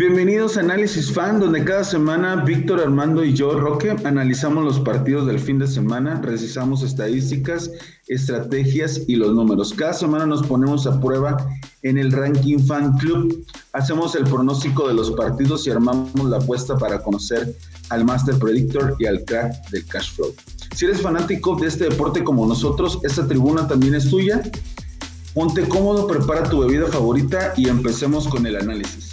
Bienvenidos a Análisis Fan, donde cada semana Víctor Armando y yo, Roque, analizamos los partidos del fin de semana, revisamos estadísticas, estrategias y los números. Cada semana nos ponemos a prueba en el Ranking Fan Club, hacemos el pronóstico de los partidos y armamos la apuesta para conocer al Master Predictor y al crack del cash flow. Si eres fanático de este deporte como nosotros, esta tribuna también es tuya. Ponte cómodo, prepara tu bebida favorita y empecemos con el análisis.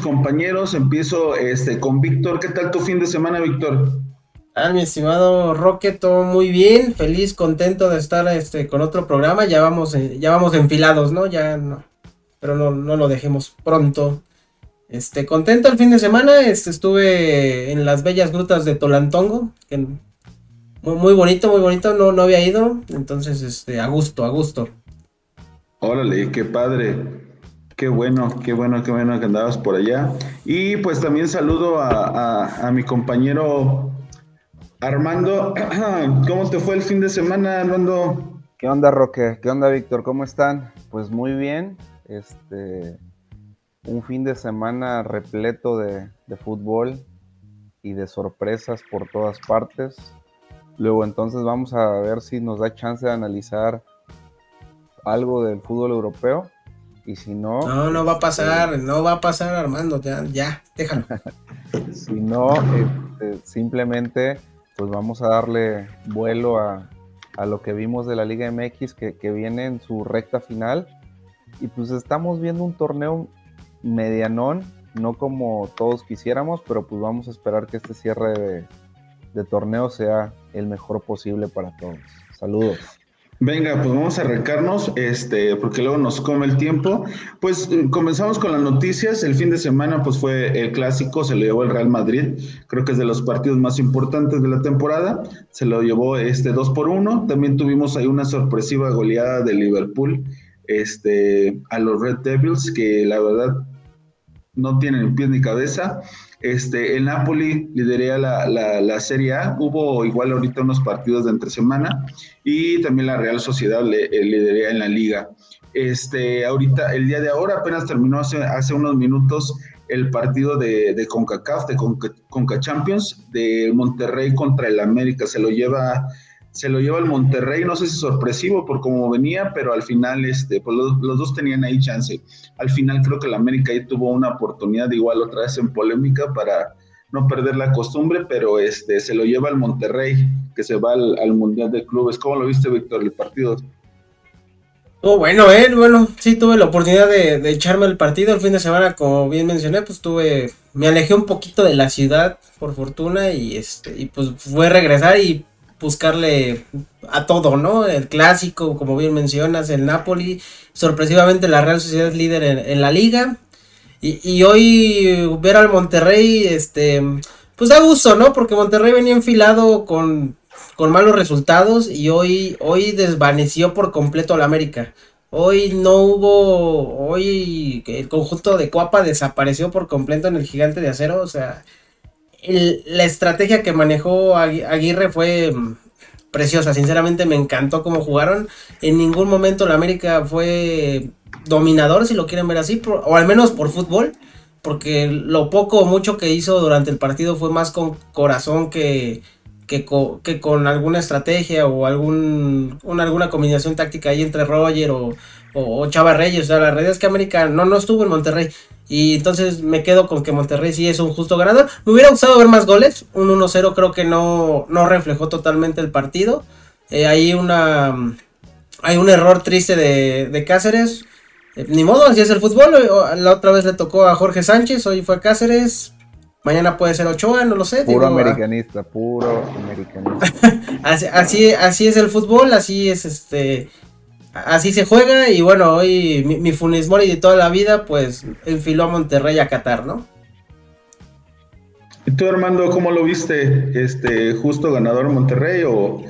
Mis compañeros, empiezo este, con Víctor. ¿Qué tal tu fin de semana, Víctor? Ah, mi estimado Roque, todo muy bien, feliz, contento de estar este, con otro programa. Ya vamos, eh, ya vamos enfilados, ¿no? Ya no, pero no, no lo dejemos pronto. Este, contento el fin de semana, este, estuve en las bellas grutas de Tolantongo, que muy, muy bonito, muy bonito, no, no había ido, entonces, este, a gusto, a gusto. Órale, qué padre. Qué bueno, qué bueno, qué bueno que andabas por allá. Y pues también saludo a, mi compañero Armando. ¿Cómo te fue el fin de semana, Armando? ¿Qué onda, Roque? ¿Qué onda, Víctor? ¿Cómo están? Pues muy bien. Este, un fin de semana repleto de, fútbol y de sorpresas por todas partes. Luego entonces vamos a ver si nos da chance de analizar algo del fútbol europeo y si no. No, no va a pasar, este, no va a pasar, Armando, ya, ya déjalo. si no, este, simplemente, pues vamos a darle vuelo a, lo que vimos de la Liga MX que, viene en su recta final. Y pues estamos viendo un torneo medianón, no como todos quisiéramos, pero pues vamos a esperar que este cierre de, de torneo sea el mejor posible para todos. Saludos. Venga, pues vamos a arrancarnos, este, porque luego nos come el tiempo. Pues eh, comenzamos con las noticias. El fin de semana, pues fue el clásico, se lo llevó el Real Madrid. Creo que es de los partidos más importantes de la temporada. Se lo llevó este 2 por 1. También tuvimos ahí una sorpresiva goleada de Liverpool este, a los Red Devils, que la verdad no tienen pies ni cabeza. Este, el Napoli liderea la, la, Serie A. Hubo igual ahorita unos partidos de entre semana y también la Real Sociedad le, eh, liderea en la liga. Este, ahorita, el día de ahora, apenas terminó hace, hace unos minutos el partido de, de CONCACAF, de Conca, de Monterrey contra el América. Se lo lleva se lo lleva el Monterrey, no sé si sorpresivo por cómo venía, pero al final este, pues los, dos tenían ahí chance. Al final creo que el América ahí tuvo una oportunidad igual otra vez en polémica para no perder la costumbre, pero este, se lo lleva el Monterrey, que se va al, Mundial de Clubes. ¿Cómo lo viste, Víctor, el partido? Oh, bueno, eh, bueno, sí tuve la oportunidad de, echarme el partido el fin de semana, como bien mencioné, pues tuve, me alejé un poquito de la ciudad, por fortuna, y este, y pues fue regresar y buscarle a todo, ¿no? El clásico, como bien mencionas, el Napoli, sorpresivamente la Real Sociedad es líder en, la liga. Y, hoy ver al Monterrey, este, pues da gusto, ¿no? Porque Monterrey venía enfilado con, con malos resultados y hoy, hoy desvaneció por completo la América. Hoy no hubo, hoy el conjunto de Cuapa desapareció por completo en el gigante de acero, o sea, la estrategia que manejó Aguirre fue mm, preciosa. Sinceramente me encantó cómo jugaron. En ningún momento la América fue dominador, si lo quieren ver así, o al menos por fútbol. Porque lo poco o mucho que hizo durante el partido fue más con corazón que, que, con alguna estrategia o algún, alguna combinación táctica ahí entre Roger o, o, Chava Reyes. O sea, la realidad es que América no, no estuvo en Monterrey. Y entonces me quedo con que Monterrey sí es un justo ganador. Me hubiera gustado ver más goles. Un 1-0 creo que no, no reflejó totalmente el partido. Eh, hay una. Hay un error triste de, Cáceres. Eh, ni modo, así es el fútbol. La otra vez le tocó a Jorge Sánchez, hoy fue Cáceres. Mañana puede ser Ochoa, no lo sé. Puro americanista, puro americanista. así, así, así es el fútbol, así es este así se juega y bueno, hoy mi, mi Funes Mori de toda la vida pues enfiló a Monterrey a Qatar, ¿no? ¿Y tú Armando, cómo lo viste? Este, justo ganador Monterrey o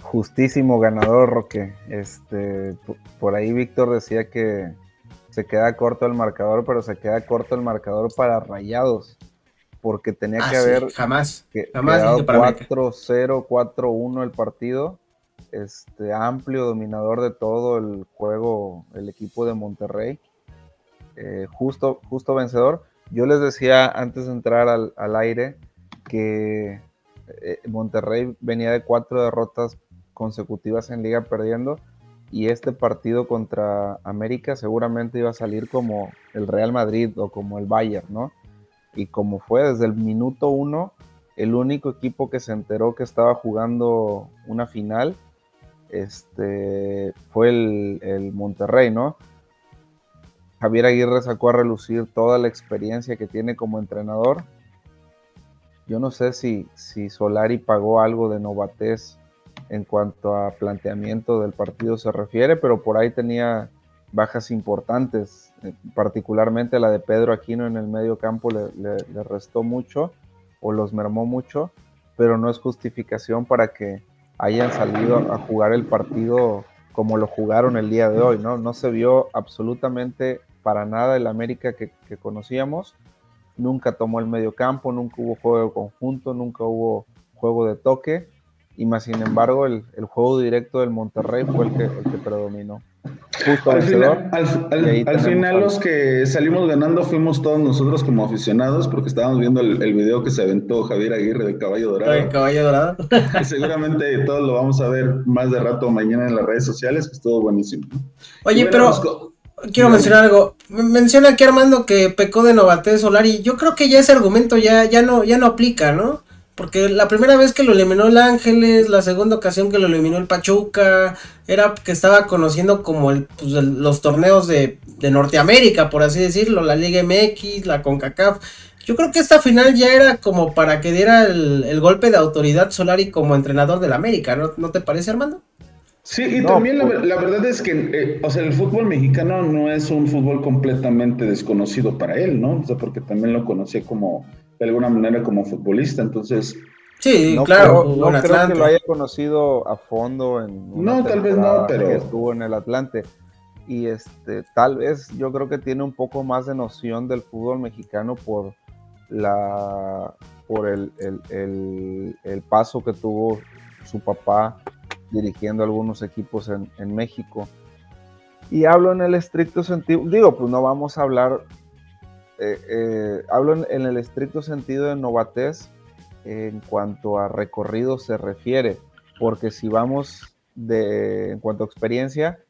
justísimo ganador Roque. Este, por ahí Víctor decía que se queda corto el marcador, pero se queda corto el marcador para Rayados. porque tenía Ah, que sí, haber jamás. que, Jamás quedado dije para América. 4-0, 4-1 el partido. Este amplio dominador de todo el juego, el equipo de Monterrey. Eh, justo, justo vencedor. Yo les decía antes de entrar al, al aire que eh, Monterrey venía de cuatro derrotas consecutivas en liga perdiendo y este partido contra América seguramente iba a salir como el Real Madrid o como el Bayern, ¿no? Y como fue desde el minuto uno, el único equipo que se enteró que estaba jugando una final este, fue el, Monterrey, ¿no? Javier Aguirre sacó a relucir toda la experiencia que tiene como entrenador. Yo no sé si, Solari pagó algo de novatez en cuanto a planteamiento del partido se refiere, pero por ahí tenía bajas importantes, eh, particularmente la de Pedro Aquino en el medio campo le, le restó mucho o los mermó mucho, pero no es justificación para que hayan salido a jugar el partido como lo jugaron el día de hoy, ¿no? No se vio absolutamente para nada el América que, conocíamos, nunca tomó el medio campo, nunca hubo juego de conjunto, nunca hubo juego de toque, y más sin embargo el, juego directo del Monterrey fue el que predominó. Justo Al vencedor, final, al, final al- los que salimos ganando fuimos todos nosotros como aficionados porque estábamos viendo el, el video que se aventó Javier Aguirre de Caballo Dorado. El caballo dorado. Y seguramente todos lo vamos a ver más de rato mañana en las redes sociales, que estuvo buenísimo. Oye, bueno, pero quiero mencionar algo. Men- Menciona aquí Armando que pecó de novatez Solari. Yo creo que ya ese argumento ya, ya no, ya no aplica, ¿no? Porque la primera vez que lo eliminó el Ángeles, la segunda ocasión que lo eliminó el Pachuca, era que estaba conociendo como el, pues, los torneos de, Norteamérica, por así decirlo, la Liga MX, la CONCACAF. Yo creo que esta final ya era como para que diera el, el golpe de autoridad Solari como entrenador del América, ¿no, ¿no te parece, Armando? Sí, y No, también la, pues- la verdad es que, eh, o sea, el fútbol mexicano no es un fútbol completamente desconocido para él, ¿no? O sea, porque también lo conocía como, de alguna manera, como futbolista, entonces, Sí, no claro, creo, no creo que lo haya conocido a fondo en una No, tal vez no, pero- que estuvo en el Atlante y este tal vez yo creo que tiene un poco más de noción del fútbol mexicano por la por el, el- el- el paso que tuvo su papá dirigiendo algunos equipos en, en México. Y hablo en el estricto sentido digo pues no vamos a hablar eh, eh, hablo en, el estricto sentido de novatez en cuanto a recorrido se refiere, porque si vamos de en cuanto a experiencia,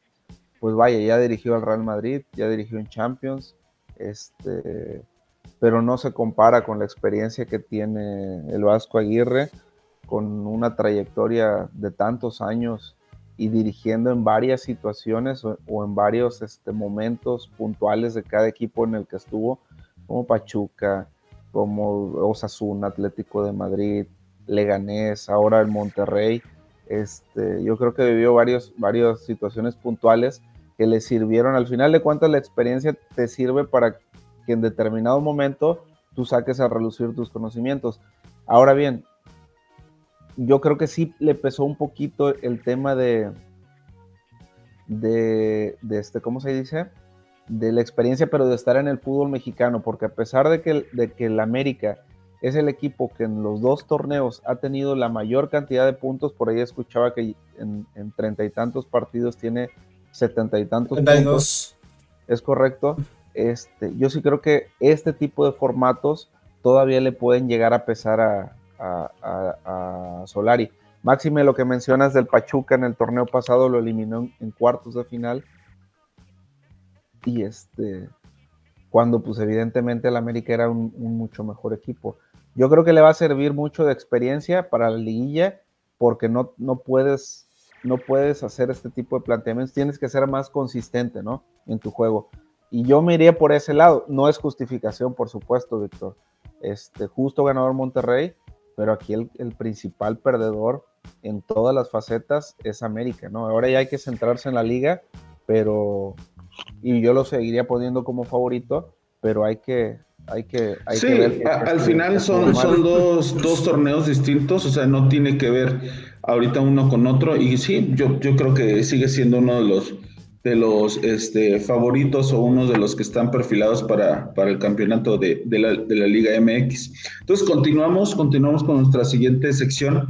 pues vaya, ya dirigió al Real Madrid, ya dirigió en Champions, este, pero no se compara con la experiencia que tiene el Vasco Aguirre, con una trayectoria de tantos años y dirigiendo en varias situaciones o, o en varios este, momentos puntuales de cada equipo en el que estuvo, como Pachuca, como Osasuna, Atlético de Madrid, Leganés, ahora el Monterrey. Este, yo creo que vivió varios, varias situaciones puntuales que le sirvieron. Al final de cuentas, la experiencia te sirve para que en determinado momento tú saques a relucir tus conocimientos. Ahora bien, yo creo que sí le pesó un poquito el tema de, de, de este, ¿cómo se dice? De la experiencia, pero de estar en el fútbol mexicano, porque a pesar de que, de que el América es el equipo que en los dos torneos ha tenido la mayor cantidad de puntos, por ahí escuchaba que en treinta y tantos partidos tiene setenta y tantos puntos, 32. es correcto. Este, yo sí creo que este tipo de formatos todavía le pueden llegar a pesar a, a, Solari. Máxime lo que mencionas del Pachuca en el torneo pasado lo eliminó en, en cuartos de final. Y este, cuando pues evidentemente el América era un, un, mucho mejor equipo. Yo creo que le va a servir mucho de experiencia para la liguilla porque no, no, puedes, no puedes hacer este tipo de planteamientos, tienes que ser más consistente ¿no? en tu juego. Y yo me iría por ese lado, no es justificación por supuesto, Víctor. Este, justo ganador Monterrey, pero aquí el, el, principal perdedor en todas las facetas es América, ¿no? Ahora ya hay que centrarse en la liga, pero y yo lo seguiría poniendo como favorito, pero hay que hay que hay sí, que ver a, al final son, son dos, dos, torneos distintos, o sea, no tiene que ver ahorita uno con otro y sí, yo, yo creo que sigue siendo uno de los de los este, favoritos o uno de los que están perfilados para, para el campeonato de, de, la, de, la, Liga MX. Entonces continuamos, continuamos con nuestra siguiente sección,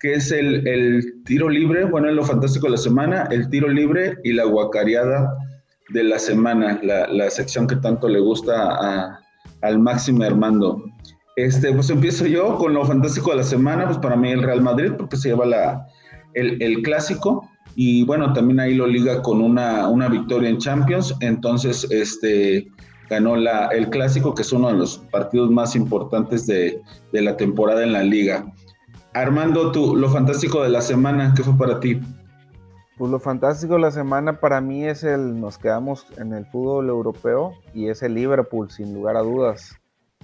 que es el, el tiro libre, bueno, es lo fantástico de la semana, el tiro libre y la guacareada de la semana, la, la sección que tanto le gusta a, al máximo Armando. Este, pues empiezo yo con lo fantástico de la semana, pues para mí el Real Madrid, porque se lleva la, el, el clásico y bueno, también ahí lo liga con una, una victoria en Champions, entonces este, ganó la, el clásico, que es uno de los partidos más importantes de, de la temporada en la liga. Armando, tú, lo fantástico de la semana, ¿qué fue para ti? Pues lo fantástico de la semana para mí es el, nos quedamos en el fútbol europeo y es el Liverpool, sin lugar a dudas.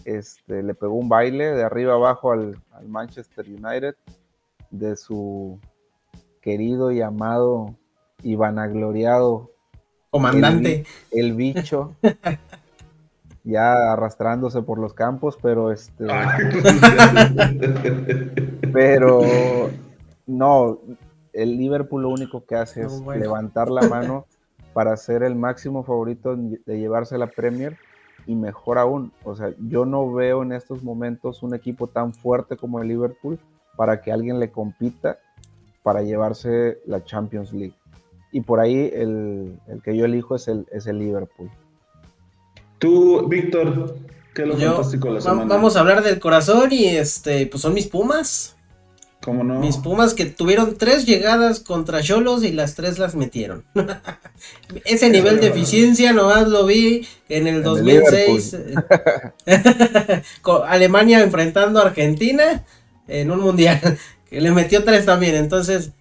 Este, le pegó un baile de arriba abajo al, al Manchester United de su querido y amado y vanagloriado comandante, el, el bicho, ya arrastrándose por los campos, pero este, pero no, el Liverpool lo único que hace es bueno. levantar la mano para ser el máximo favorito de llevarse la Premier y mejor aún, o sea, yo no veo en estos momentos un equipo tan fuerte como el Liverpool para que alguien le compita para llevarse la Champions League. Y por ahí el, el que yo elijo es el, es el Liverpool. Tú, Víctor, ¿qué es lo yo, fantástico de la semana? Vamos a hablar del corazón y este, pues son mis Pumas. ¿Cómo no? Mis Pumas que tuvieron tres llegadas contra Cholos y las tres las metieron. Ese nivel de eficiencia nomás lo vi en el en 2006. El Alemania enfrentando a Argentina en un mundial le metió tres también. Entonces,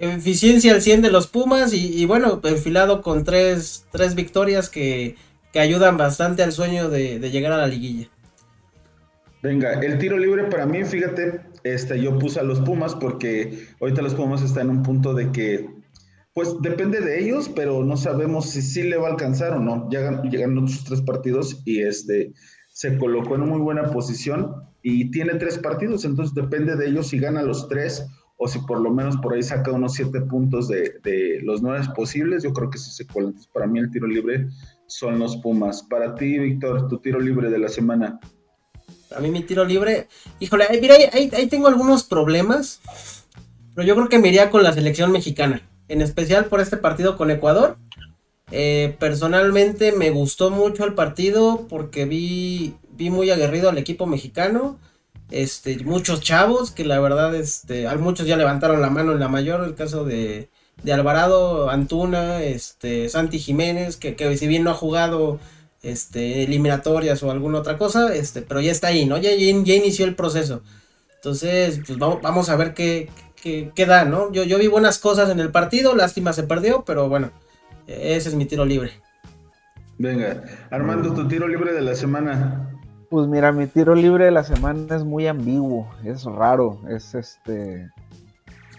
eficiencia al 100 de los Pumas y, bueno, enfilado con tres, tres victorias que, que, ayudan bastante al sueño de, llegar a la liguilla. Venga, el tiro libre para mí, fíjate, este, yo puse a los Pumas porque ahorita los Pumas están en un punto de que, pues depende de ellos, pero no sabemos si sí le va a alcanzar o no. Llegan, llegan otros tres partidos y este se colocó en muy buena posición y tiene tres partidos, entonces depende de ellos si gana los tres o si por lo menos por ahí saca unos siete puntos de, de los nueve posibles, yo creo que sí se cuela. Para mí el tiro libre son los Pumas. Para ti, Víctor, tu tiro libre de la semana. A mí mi tiro libre, híjole, mira, ahí, ahí tengo algunos problemas, pero yo creo que me iría con la selección mexicana, en especial por este partido con Ecuador. Eh, personalmente me gustó mucho el partido porque vi, vi muy aguerrido al equipo mexicano. Este, muchos chavos que la verdad, este, muchos ya levantaron la mano en la mayor, el caso de, de Alvarado, Antuna, este, Santi Jiménez, que, que, si bien no ha jugado este, eliminatorias o alguna otra cosa, este, pero ya está ahí, ¿no? Ya, ya, ya inició el proceso. Entonces, pues vamos, vamos a ver qué, qué, qué, da, ¿no? Yo, yo vi buenas cosas en el partido, lástima se perdió, pero bueno, ese es mi tiro libre. Venga, Armando, tu tiro libre de la semana. Pues mira, mi tiro libre de la semana es muy ambiguo, es raro, es este...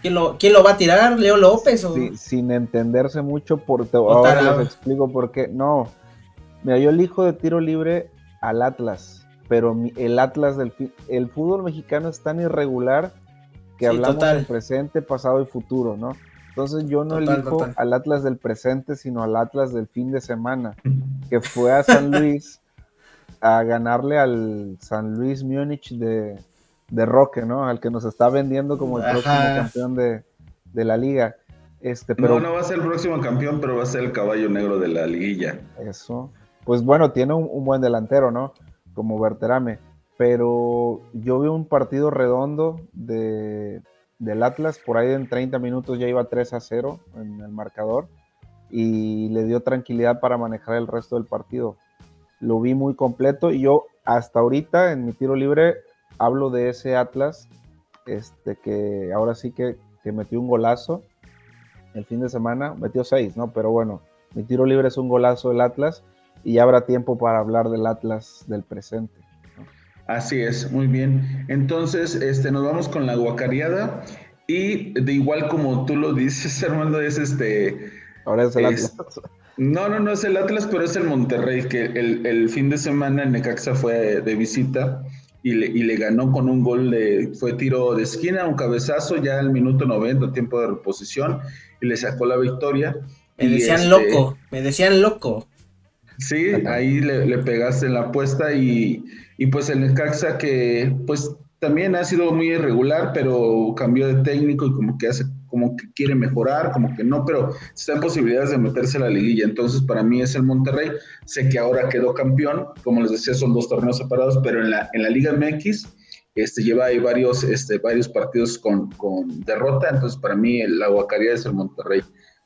¿Quién lo, quién lo va a tirar? ¿Leo López? O... Sí, sin entenderse mucho, por te, ahora les explico por qué. No, mira, yo elijo de tiro libre al Atlas, pero mi, el Atlas del el fútbol mexicano es tan irregular que sí, hablamos total. del presente, pasado y futuro, ¿no? Entonces yo no total, elijo total. al Atlas del presente, sino al Atlas del fin de semana, que fue a San Luis a ganarle al San Luis Múnich de, de, Roque, ¿no? Al que nos está vendiendo como el Ajá. próximo campeón de, de, la liga. Este, pero, no, no va a ser el próximo campeón, pero va a ser el caballo negro de la liguilla. Eso. Pues bueno, tiene un, un buen delantero, ¿no? Como Berterame. Pero yo vi un partido redondo de, del Atlas, por ahí en 30 minutos ya iba 3 a 0 en el marcador y le dio tranquilidad para manejar el resto del partido lo vi muy completo y yo hasta ahorita en mi tiro libre hablo de ese Atlas, este que ahora sí que, que metió un golazo el fin de semana, metió seis, ¿no? Pero bueno, mi tiro libre es un golazo del Atlas y ya habrá tiempo para hablar del Atlas del presente. ¿no? Así es, muy bien. Entonces, este, nos vamos con la guacareada y de igual como tú lo dices, Armando, es este... Ahora es el es, Atlas. No, no, no es el Atlas, pero es el Monterrey, que el, el fin de semana en Necaxa fue de visita y le, y le, ganó con un gol de, fue tiro de esquina, un cabezazo ya al minuto 90, tiempo de reposición, y le sacó la victoria. Me decían este, loco, me decían loco. Sí, ahí le, pegaste en la apuesta y, y pues el Necaxa que pues también ha sido muy irregular, pero cambió de técnico y como que hace, como que quiere mejorar, como que no, pero está en posibilidades de meterse a la liguilla. Entonces, para mí es el Monterrey. Sé que ahora quedó campeón, como les decía, son dos torneos separados, pero en la, en la Liga MX este, lleva ahí varios, este, varios partidos con, con derrota. Entonces, para mí la guacaría es el Monterrey.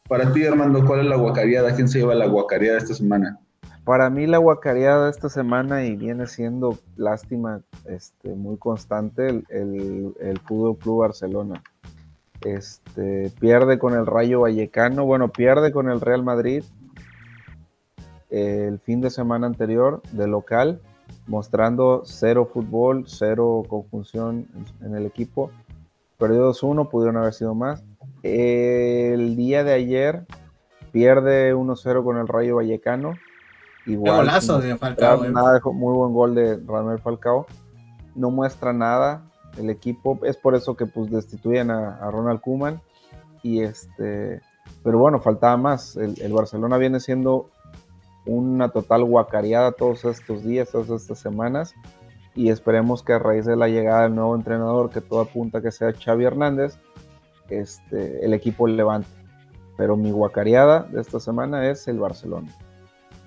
Para ti, Armando, ¿cuál es la guacaría? quién se lleva la de esta semana? Para mí la guacareada esta semana y viene siendo lástima este, muy constante el, el Fútbol Club Barcelona. Este, pierde con el Rayo Vallecano, bueno, pierde con el Real Madrid el fin de semana anterior de local, mostrando cero fútbol, cero conjunción en el equipo. Perdió 2-1, pudieron haber sido más. El día de ayer pierde 1-0 con el Rayo Vallecano Igual, golazo de Falcao. Eh. Nada, muy buen gol de Ramel Falcao. No muestra nada el equipo. Es por eso que pues destituyen a, Ronald Kuman. Y este, pero bueno, faltaba más. El, Barcelona viene siendo una total guacareada todos estos días, todas estas semanas. Y esperemos que a raíz de la llegada del nuevo entrenador, que todo apunta que sea Xavi Hernández, este, el equipo levante. Pero mi guacareada de esta semana es el Barcelona.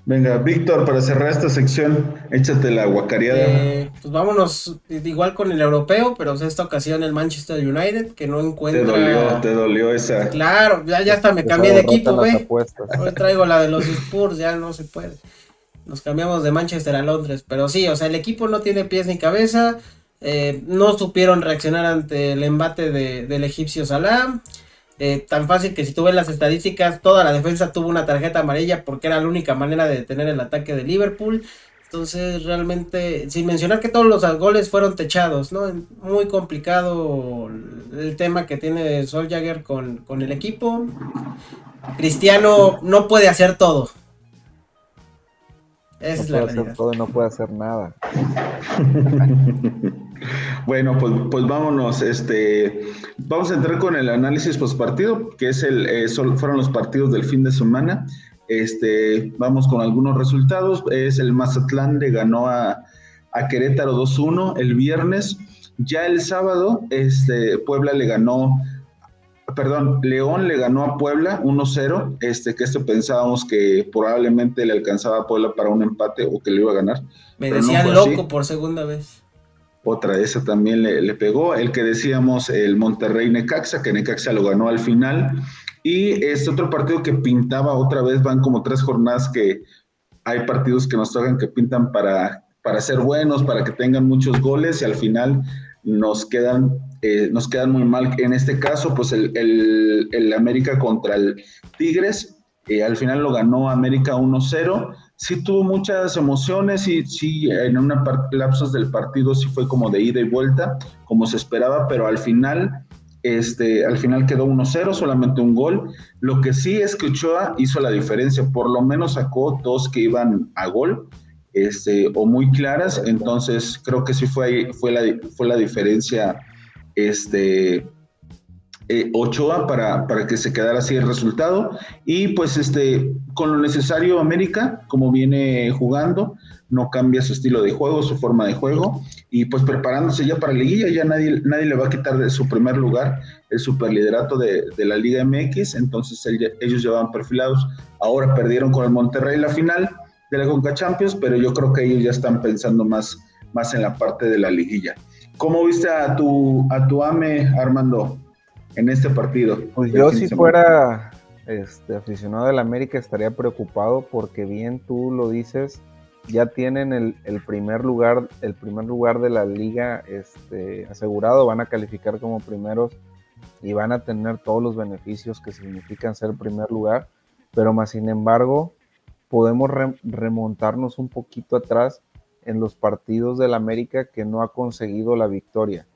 Venga, Víctor, para cerrar esta sección, échate la guacareada. Eh, pues vámonos igual con el europeo, pero en esta ocasión el Manchester United, que no encuentra. Te dolió, te dolió esa. Claro, ya, ya hasta me cambié de equipo, güey. Hoy traigo la de los Spurs, ya no se puede. Nos cambiamos de Manchester a Londres, pero sí, o sea, el equipo no tiene pies ni cabeza. Eh, no supieron reaccionar ante el embate de, del egipcio Salah. Eh, tan fácil que si tú ves las estadísticas, toda la defensa tuvo una tarjeta amarilla porque era la única manera de detener el ataque de Liverpool. Entonces, realmente, sin mencionar que todos los goles fueron techados, ¿no? Muy complicado el tema que tiene Soljager con, con el equipo. Cristiano no puede hacer todo. Esa es la realidad. todo no puede hacer nada. bueno, pues, pues vámonos. Este, vamos a entrar con el análisis post partido, que es el, eh, fueron los partidos del fin de semana. Este, vamos con algunos resultados. Es el Mazatlán le ganó a, a Querétaro 2-1 el viernes. Ya el sábado, este, Puebla le ganó perdón, León le ganó a Puebla 1-0, este, que esto pensábamos que probablemente le alcanzaba a Puebla para un empate o que le iba a ganar. Me decían loco por segunda vez. Otra, esa también le, pegó. El que decíamos, el Monterrey Necaxa, que Necaxa lo ganó al final. Y este otro partido que pintaba otra vez, van como tres jornadas que hay partidos que nos tocan que pintan para, para ser buenos, para que tengan muchos goles y al final nos quedan eh, nos quedan muy mal. En este caso, pues el, el, América contra el Tigres, eh, al final lo ganó América 1-0. Sí tuvo muchas emociones y sí, en una lapsos del partido sí fue como de ida y vuelta, como se esperaba, pero al final, este, al final quedó 1-0, solamente un gol. Lo que sí es que Ochoa hizo la diferencia, por lo menos sacó dos que iban a gol. Este, o muy claras, entonces creo que sí fue, fue, la, fue la diferencia este, eh, Ochoa para, para, que se quedara así el resultado. Y pues este, con lo necesario América, como viene jugando, no cambia su estilo de juego, su forma de juego, y pues preparándose ya para la liguilla, ya nadie, nadie le va a quitar de su primer lugar el superliderato de, de la Liga MX, entonces ellos llevaban perfilados, ahora perdieron con el Monterrey la final de la Conca Champions, pero yo creo que ellos ya están pensando más, más en la parte de la liguilla. ¿Cómo viste a tu, a tu AME, Armando, en este partido? Pues yo si fuera este, aficionado del América estaría preocupado porque bien tú lo dices, ya tienen el, primer lugar, el primer lugar de la liga este, asegurado, van a calificar como primeros y van a tener todos los beneficios que significan ser primer lugar, pero más sin embargo podemos remontarnos un poquito atrás en los partidos del América que no ha conseguido la victoria.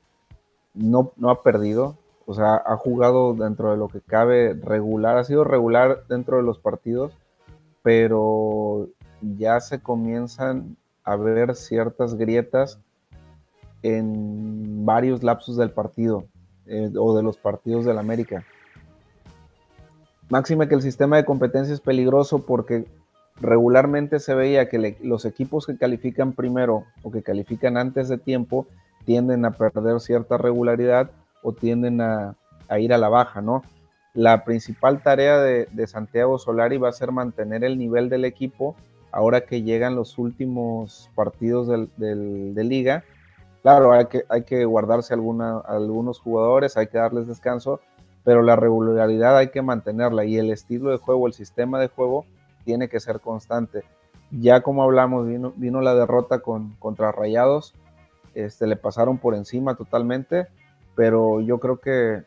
No, no ha perdido, o sea, ha jugado dentro de lo que cabe regular, ha sido regular dentro de los partidos, pero ya se comienzan a ver ciertas grietas en varios lapsos del partido eh, o de los partidos del América. máxime que el sistema de competencia es peligroso porque regularmente se veía que los equipos que califican primero o que califican antes de tiempo tienden a perder cierta regularidad o tienden a, ir a la baja, ¿no? La principal tarea de, Santiago Solari va a ser mantener el nivel del equipo ahora que llegan los últimos partidos de liga. Claro, hay que, hay que guardarse alguna, algunos jugadores, hay que darles descanso, pero la regularidad hay que mantenerla y el estilo de juego, el sistema de juego tiene que ser constante. Ya como hablamos, vino, la derrota con, contra Rayados, este, le pasaron por encima totalmente, pero yo creo que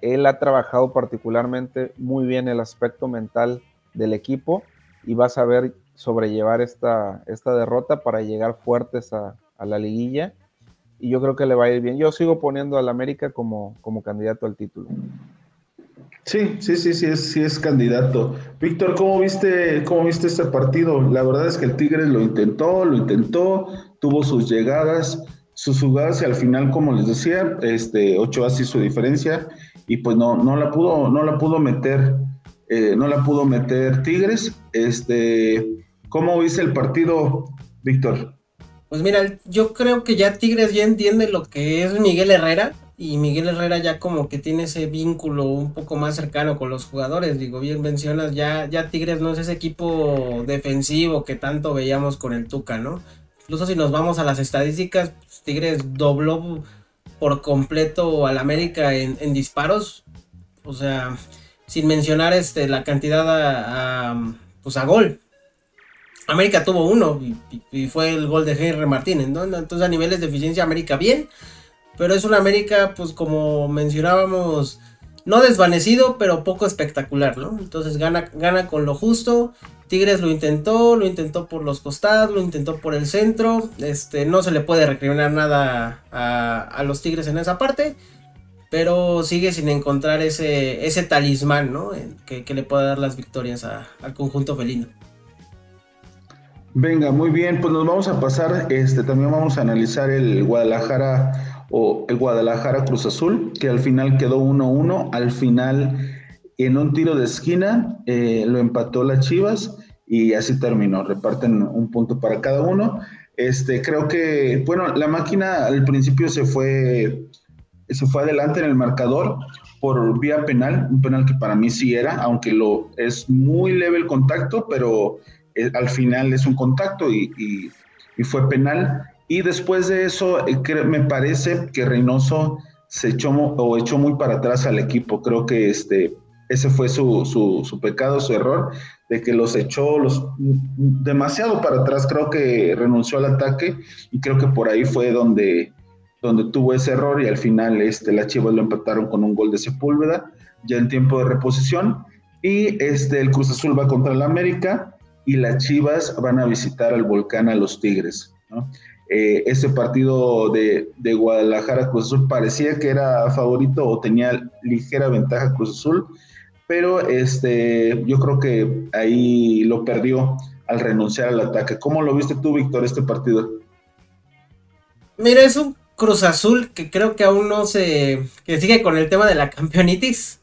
él ha trabajado particularmente muy bien el aspecto mental del equipo y va a saber sobrellevar esta, derrota para llegar fuertes a, la liguilla y yo creo que le va a ir bien. Yo sigo poniendo al América como candidato al título. Sí, sí, sí, sí es, sí es candidato. Víctor, ¿cómo viste, ¿cómo viste este partido? La verdad es que el Tigres lo intentó, lo intentó, tuvo sus llegadas, sus jugadas y al final, como les decía, este Ochoa sí su diferencia y pues no, no la pudo, no la pudo meter, eh, no la pudo meter Tigres. Este, ¿cómo viste el partido, Víctor? Pues mira, yo creo que ya Tigres ya entiende lo que es Miguel Herrera y Miguel Herrera ya como que tiene ese vínculo un poco más cercano con los jugadores. Digo, bien mencionas, ya, ya Tigres no es ese equipo defensivo que tanto veíamos con el Tuca, ¿no? Incluso si nos vamos a las estadísticas, pues, Tigres dobló por completo al América en, disparos. O sea, sin mencionar este, la cantidad a, pues a gol. América tuvo uno y, fue el gol de Henry Martínez, ¿no? Entonces a niveles de eficiencia América bien pero es una América, pues como mencionábamos, no desvanecido, pero poco espectacular, ¿no? Entonces gana, gana con lo justo. Tigres lo intentó, lo intentó por los costados, lo intentó por el centro. Este, no se le puede recriminar nada a, los Tigres en esa parte. Pero sigue sin encontrar ese, ese talismán, ¿no? Que, le pueda dar las victorias al conjunto felino. Venga, muy bien, pues nos vamos a pasar, este, también vamos a analizar el Guadalajara o el Guadalajara Cruz Azul, que al final quedó 1-1. Al final, en un tiro de esquina, eh, lo empató las Chivas y así terminó. Reparten un punto para cada uno. Este, creo que, bueno, la máquina al principio se fue, se fue adelante en el marcador por vía penal, un penal que para mí sí era, aunque lo es muy leve el contacto, pero eh, al final es un contacto y, y fue penal. Y después de eso, eh, me parece que Reynoso se echó o echó muy para atrás al equipo. Creo que este, ese fue su, su, pecado, su error, de que los echó los, demasiado para atrás. Creo que renunció al ataque y creo que por ahí fue donde, donde tuvo ese error y al final este, las Chivas lo empataron con un gol de Sepúlveda, ya en tiempo de reposición. Y este, el Cruz Azul va contra el América y las Chivas van a visitar al Volcán a los Tigres. Eh, ese partido de, Guadalajara Cruz Azul parecía que era favorito o tenía ligera ventaja Cruz Azul, pero este, yo creo que ahí lo perdió al renunciar al ataque. ¿Cómo lo viste tú, Víctor, este partido? Mira, es un Cruz Azul que creo que aún no se. que sigue con el tema de la campeonitis.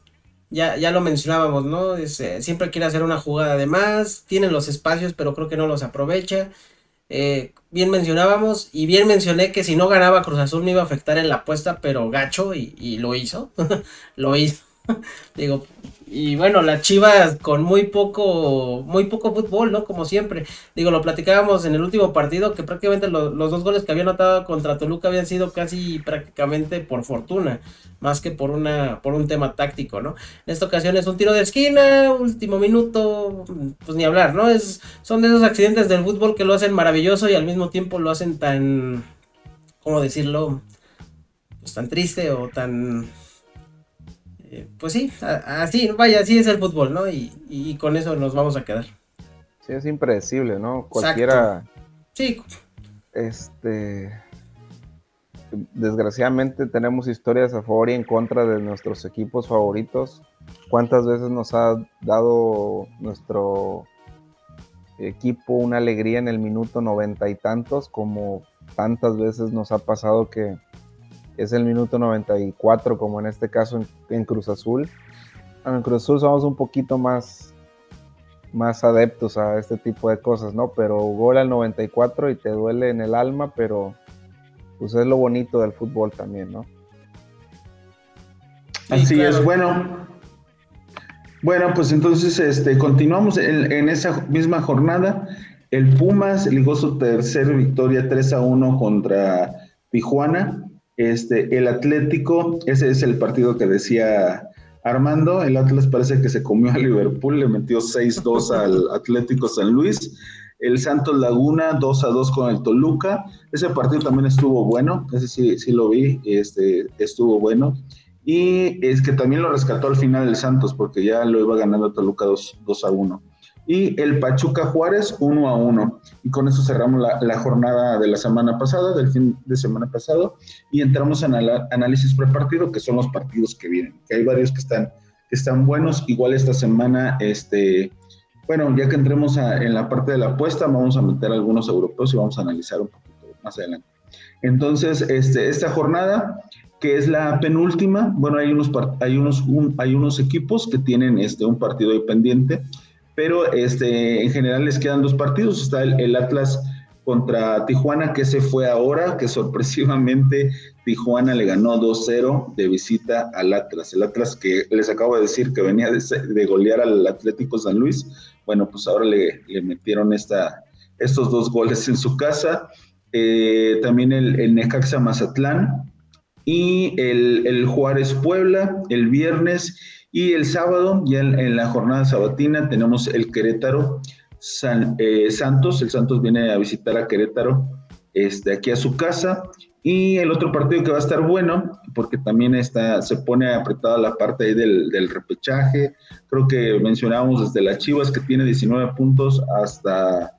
Ya, ya lo mencionábamos, ¿no? Siempre quiere hacer una jugada de más, tiene los espacios, pero creo que no los aprovecha. Eh, bien mencionábamos y bien mencioné que si no ganaba Cruz Azul me iba a afectar en la apuesta, pero gacho y, y lo hizo. lo hizo. Digo, y bueno, las Chivas con muy poco, muy poco fútbol, ¿no? Como siempre. Digo, lo platicábamos en el último partido, que prácticamente los dos goles que había anotado contra Toluca habían sido casi prácticamente por fortuna, más que por una, por un tema táctico, ¿no? En esta ocasión es un tiro de esquina, último minuto, pues ni hablar, ¿no? Es, son de esos accidentes del fútbol que lo hacen maravilloso y al mismo tiempo lo hacen tan, ¿cómo decirlo? Pues tan triste o tan eh, pues sí, así, vaya, así es el fútbol, ¿no? Y, con eso nos vamos a quedar. Sí, es impredecible, ¿no? Cualquiera. Sí. Este. Desgraciadamente tenemos historias a favor y en contra de nuestros equipos favoritos. ¿Cuántas veces nos ha dado nuestro equipo una alegría en el minuto noventa y tantos? Como tantas veces nos ha pasado que es el minuto 94, como en este caso en, Cruz Azul. en Cruz Azul somos un poquito más, más adeptos a este tipo de cosas, ¿no? Pero gol al 94 y te duele en el alma, pero pues es lo bonito del fútbol también, ¿no? Así es, bueno. Bueno, pues entonces este, continuamos en, esa misma jornada. El Pumas ligó su tercera victoria 3 a 1 contra Tijuana. Este, el Atlético, ese es el partido que decía Armando. El Atlas parece que se comió a Liverpool, le metió 6-2 al Atlético San Luis. El Santos Laguna 2 a 2 con el Toluca. Ese partido también estuvo bueno, ese sí, lo vi, este, estuvo bueno. Y es que también lo rescató al final el Santos, porque ya lo iba ganando Toluca 2, a 1. Y el Pachuca Juárez 1 a 1. Y con eso cerramos la, jornada de la semana pasada, del fin de semana pasado, y entramos en el análisis prepartido, que son los partidos que vienen. Que hay varios que están, que están buenos. Igual esta semana, este, bueno, ya que entremos en la parte de la apuesta, vamos a meter algunos europeos y vamos a analizar un poquito más adelante. Entonces, este, esta jornada que es la penúltima. Bueno, hay unos, hay unos, hay unos equipos que tienen este, un partido pendiente, pero este, en general les quedan dos partidos. Está el, Atlas contra Tijuana, que se fue ahora, que sorpresivamente Tijuana le ganó 2-0 de visita al Atlas. El Atlas que les acabo de decir que venía de, golear al Atlético San Luis, bueno, pues ahora le, le metieron esta, estos dos goles en su casa. Eh, también el, el Necaxa Mazatlán, y el, Juárez Puebla el viernes y el sábado, ya en, la jornada sabatina, tenemos el Querétaro eh, Santos. El Santos viene a visitar a Querétaro este, aquí a su casa. Y el otro partido que va a estar bueno, porque también está, se pone apretada la parte ahí del, repechaje. Creo que mencionábamos desde las Chivas que tiene 19 puntos hasta,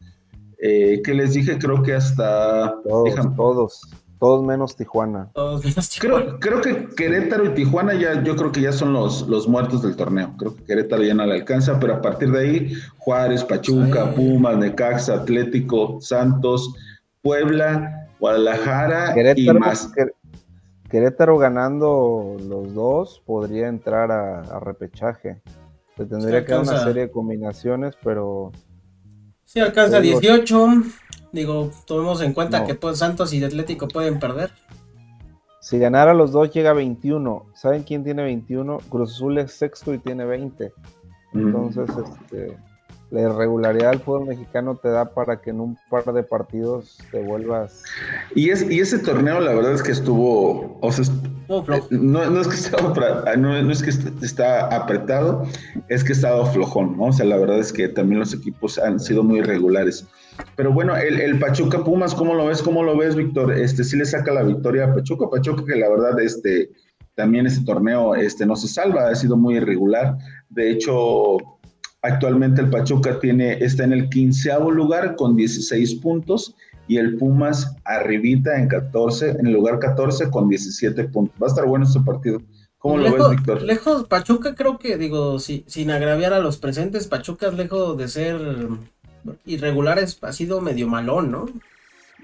eh, ¿qué les dije? Creo que hasta... Todos, todos. Todos menos Tijuana. Todos menos Tijuana. Creo, que Querétaro y Tijuana ya, yo creo que ya son los, los muertos del torneo. Creo que Querétaro ya no le alcanza, pero a partir de ahí, Juárez, Pachuca, Pumas, Necaxa, Atlético, Santos, Puebla, Guadalajara y más. Querétaro ganando los dos podría entrar a, repechaje. Se tendría que dar una serie de combinaciones, pero. Sí, alcanza 18. Digo, tomemos en cuenta que pues, Santos y Atlético pueden perder. Si ganara los dos llega a 21. ¿Saben quién tiene 21? Cruz Azul es sexto y tiene 20. Entonces, este, la irregularidad del fútbol mexicano te da para que en un par de partidos te vuelvas. Y, es, y ese torneo, la verdad es que estuvo. O sea, no, es que estaba, no, es que está apretado, es que estaba flojón, ¿no? O sea, la verdad es que también los equipos han sido muy irregulares. Pero bueno, el, Pachuca Pumas, ¿cómo lo ves? ¿Cómo lo ves, Víctor? Este sí le saca la victoria a Pachuca. Pachuca que la verdad, este, también ese torneo este, no se salva, ha sido muy irregular. De hecho, Actualmente el Pachuca tiene, está en el quinceavo lugar con 16 puntos y el Pumas arribita en 14, en el lugar 14 con 17 puntos. Va a estar bueno este partido. ¿Cómo lo ves, Víctor? Lejos, Pachuca creo que, digo, si, sin agraviar a los presentes, Pachuca lejos de ser irregular, ha sido medio malón, ¿no?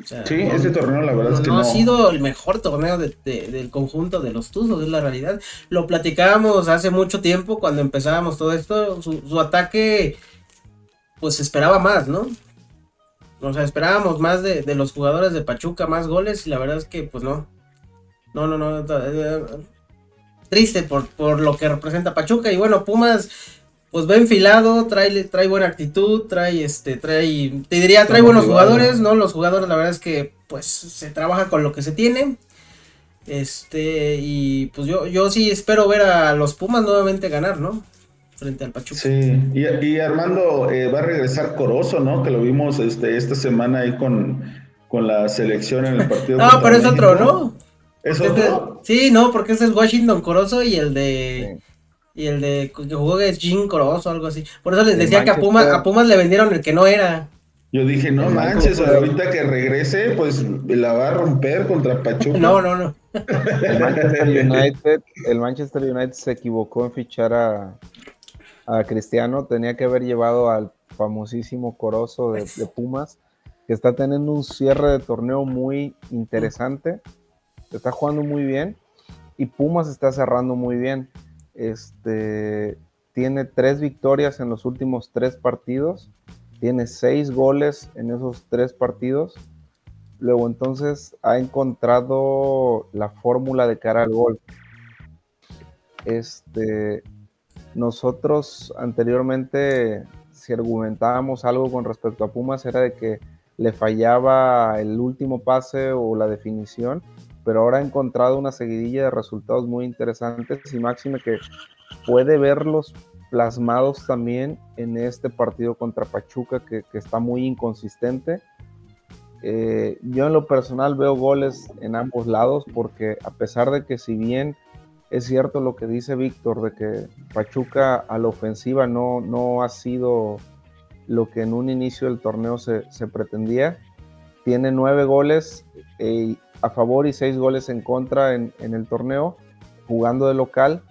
sí, ese torneo la verdad es que no, ha sido el mejor torneo del conjunto de los Tuzos, es la realidad. Lo platicábamos hace mucho tiempo cuando empezábamos todo esto, su, ataque pues esperaba más, ¿no? O sea, esperábamos más de, los jugadores de Pachuca, más goles y la verdad es que pues no. No, no, no. Eh, triste por, por lo que representa Pachuca y bueno, Pumas pues va enfilado, trae, trae buena actitud, trae este, trae, te diría, trae buenos jugadores, ¿no? Los jugadores, la verdad es que, pues, se trabaja con lo que se tiene. Este, y pues yo, yo sí espero ver a los Pumas nuevamente ganar, ¿no? Frente al Pachuca. Sí, y, Armando eh, va a regresar Corozo, ¿no? Que lo vimos este, esta semana ahí con, con la selección en el partido. no, pero es otro, ¿no? ¿Es otro? sí, no, porque ese es Washington Corozo y el de... Y el de que jugó es Jim Corozo o algo así. Por eso les decía que a Pumas, a Pumas le vendieron el que no era. Yo dije, no manches, ahorita que regrese, pues la va a romper contra Pachuca. No, no, no. El Manchester United, el Manchester United se equivocó en fichar a, a Cristiano. Tenía que haber llevado al famosísimo Corozo de, de Pumas, que está teniendo un cierre de torneo muy interesante. Está jugando muy bien y Pumas está cerrando muy bien. Este, tiene tres victorias en los últimos tres partidos, tiene seis goles en esos tres partidos. Luego entonces ha encontrado la fórmula de cara al gol. Este, nosotros anteriormente, si argumentábamos algo con respecto a Pumas, era de que le fallaba el último pase o la definición, pero ahora ha encontrado una seguidilla de resultados muy interesantes y máxime que puede verlos plasmados también en este partido contra Pachuca que, está muy inconsistente. Eh, yo en lo personal veo goles en ambos lados porque a pesar de que si bien es cierto lo que dice Víctor de que Pachuca a la ofensiva no, no ha sido lo que en un inicio del torneo se, pretendía. Tiene nueve goles eh, a favor y seis goles en contra en, el torneo, jugando de local.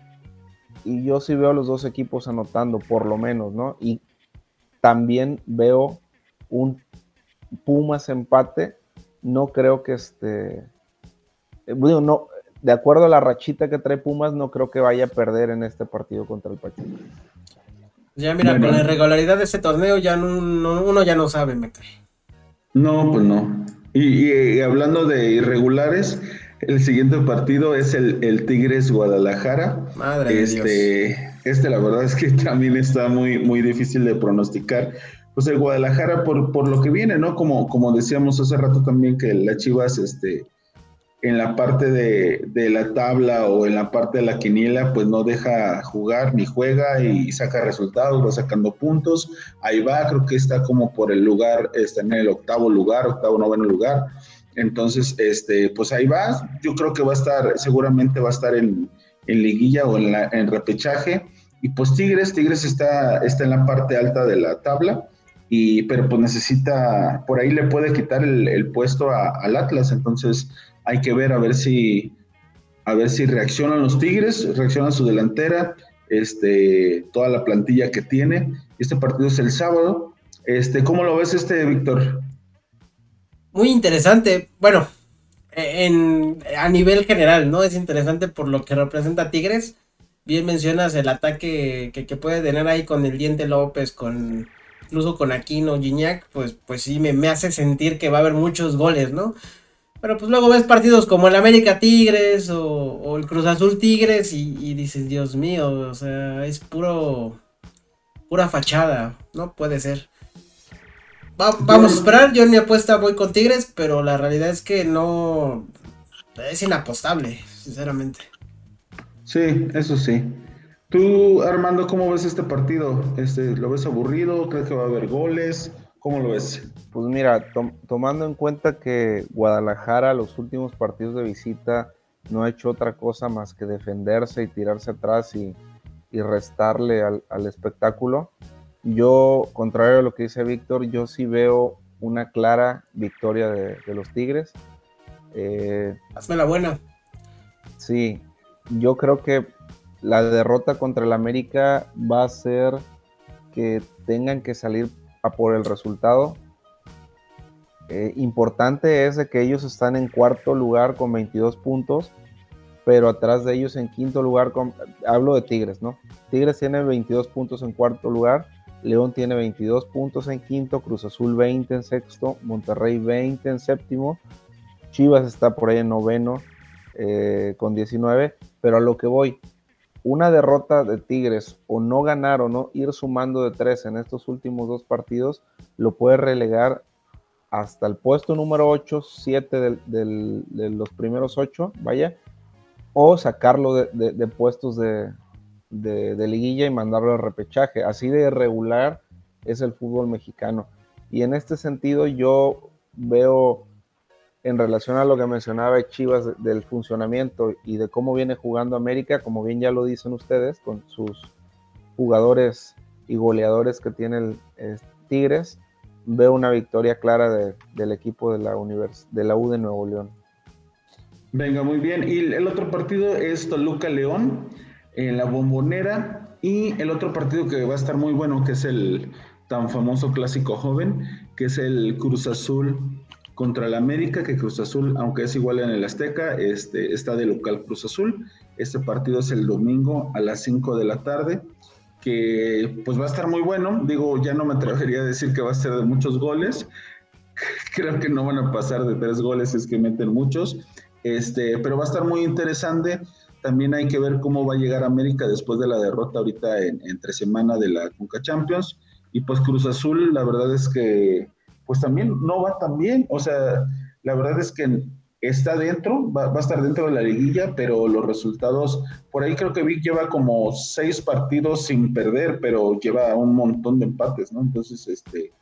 Y yo sí veo a los dos equipos anotando, por lo menos, ¿no? Y también veo un Pumas empate. No creo que este. Eh, no, de acuerdo a la rachita que trae Pumas, no creo que vaya a perder en este partido contra el Pachuca. Ya mira, con la irregularidad de ese torneo ya no, uno ya no sabe, me cae. No, pues no. Y, hablando de irregulares, el siguiente partido es el, Tigres Guadalajara. Madre este, de Dios. Este, la verdad es que también está muy, muy difícil de pronosticar. Pues el Guadalajara, por, por lo que viene, ¿no? Como, como decíamos hace rato también que las Chivas, este, en la parte de, la tabla o en la parte de la quiniela, pues no deja jugar ni juega y saca resultados, va sacando puntos. Ahí va, creo que está como por el lugar, está en el octavo lugar, octavo, noveno lugar. Entonces, este, pues ahí va. Yo creo que va a estar, seguramente va a estar en, liguilla o en, la, en repechaje. Y pues Tigres, Tigres está, está en la parte alta de la tabla. Y, pero pues necesita, por ahí le puede quitar el, puesto al Atlas, entonces hay que ver a ver si a ver si reaccionan los Tigres, reacciona su delantera, este, toda la plantilla que tiene. Este partido es el sábado. Este, ¿cómo lo ves este, Víctor? Muy interesante. Bueno, en, a nivel general, ¿no? Es interesante por lo que representa Tigres. Bien mencionas el ataque que, puede tener ahí con el Diente López, con incluso con Aquino, Gignac, pues, pues sí me, me hace sentir que va a haber muchos goles, ¿no? Pero pues luego ves partidos como el América Tigres o, el Cruz Azul Tigres y, dices, Dios mío, o sea, es puro, pura fachada, no puede ser. vamos a esperar, yo en mi apuesta voy con Tigres, pero la realidad es que no, es inapostable, sinceramente. Sí, eso sí. Tú, Armando, ¿cómo ves este partido? Este, ¿Lo ves aburrido? ¿Crees que va a haber goles? ¿Cómo lo ves? Pues mira, tomando en cuenta que Guadalajara los últimos partidos de visita no ha hecho otra cosa más que defenderse y tirarse atrás y, restarle al, espectáculo, yo, contrario a lo que dice Víctor, yo sí veo una clara victoria de, los Tigres. Eh, Hazme la buena. Sí, yo creo que la derrota contra el América va a ser que tengan que salir a por el resultado. Eh, importante es que ellos están en cuarto lugar con 22 puntos, pero atrás de ellos en quinto lugar, hablo de Tigres, ¿no? Tigres tiene 22 puntos en cuarto lugar, León tiene 22 puntos en quinto, Cruz Azul 20 en sexto, Monterrey 20 en séptimo, Chivas está por ahí en noveno eh, con 19, pero a lo que voy, una derrota de Tigres o no ganar o no ir sumando de tres en estos últimos dos partidos lo puede relegar hasta el puesto número 8, 7 de los primeros 8, vaya, o sacarlo de, puestos de, liguilla y mandarlo al repechaje. Así de irregular es el fútbol mexicano. Y en este sentido yo veo en relación a lo que mencionaba Chivas del funcionamiento y de cómo viene jugando América, como bien ya lo dicen ustedes, con sus jugadores y goleadores que tiene el, Tigres, veo una victoria clara del equipo de la, univers de la U de Nuevo León. Venga, muy bien. Y el otro partido es Toluca León en la bombonera. Y el otro partido que va a estar muy bueno, que es el tan famoso clásico joven, que es el Cruz Azul contra el América, que Cruz Azul, aunque es igual en el Azteca, este, está de local Cruz Azul. Este partido es el domingo a las 5 de la tarde. Que pues va a estar muy bueno. Digo, ya no me atrevería a decir que va a ser de muchos goles. Creo que no van a pasar de tres goles, es que meten muchos. Este, pero va a estar muy interesante. También hay que ver cómo va a llegar América después de la derrota ahorita en, entre semana de la Conca Champions. Y pues Cruz Azul, la verdad es que pues también no va tan bien. O sea, la verdad es que está dentro, va, a estar dentro de la liguilla, pero los resultados, por ahí creo que Vic lleva como seis partidos sin perder, pero lleva un montón de empates, ¿no? Entonces, este,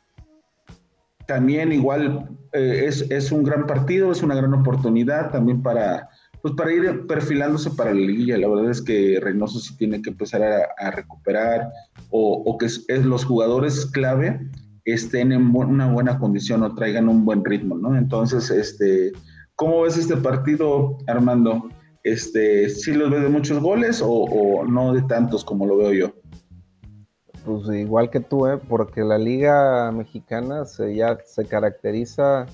también igual eh, es, es, un gran partido, es una gran oportunidad también para, pues para ir perfilándose para la liguilla. La verdad es que Reynoso sí tiene que empezar a, recuperar o, o que es, los jugadores clave estén en una buena condición o traigan un buen ritmo, ¿no? Entonces, este, ¿Cómo ves este partido, Armando? Este, ¿Sí los ves de muchos goles o, no de tantos como lo veo yo? Pues igual que tú, ¿eh? porque la liga mexicana se, ya se caracteriza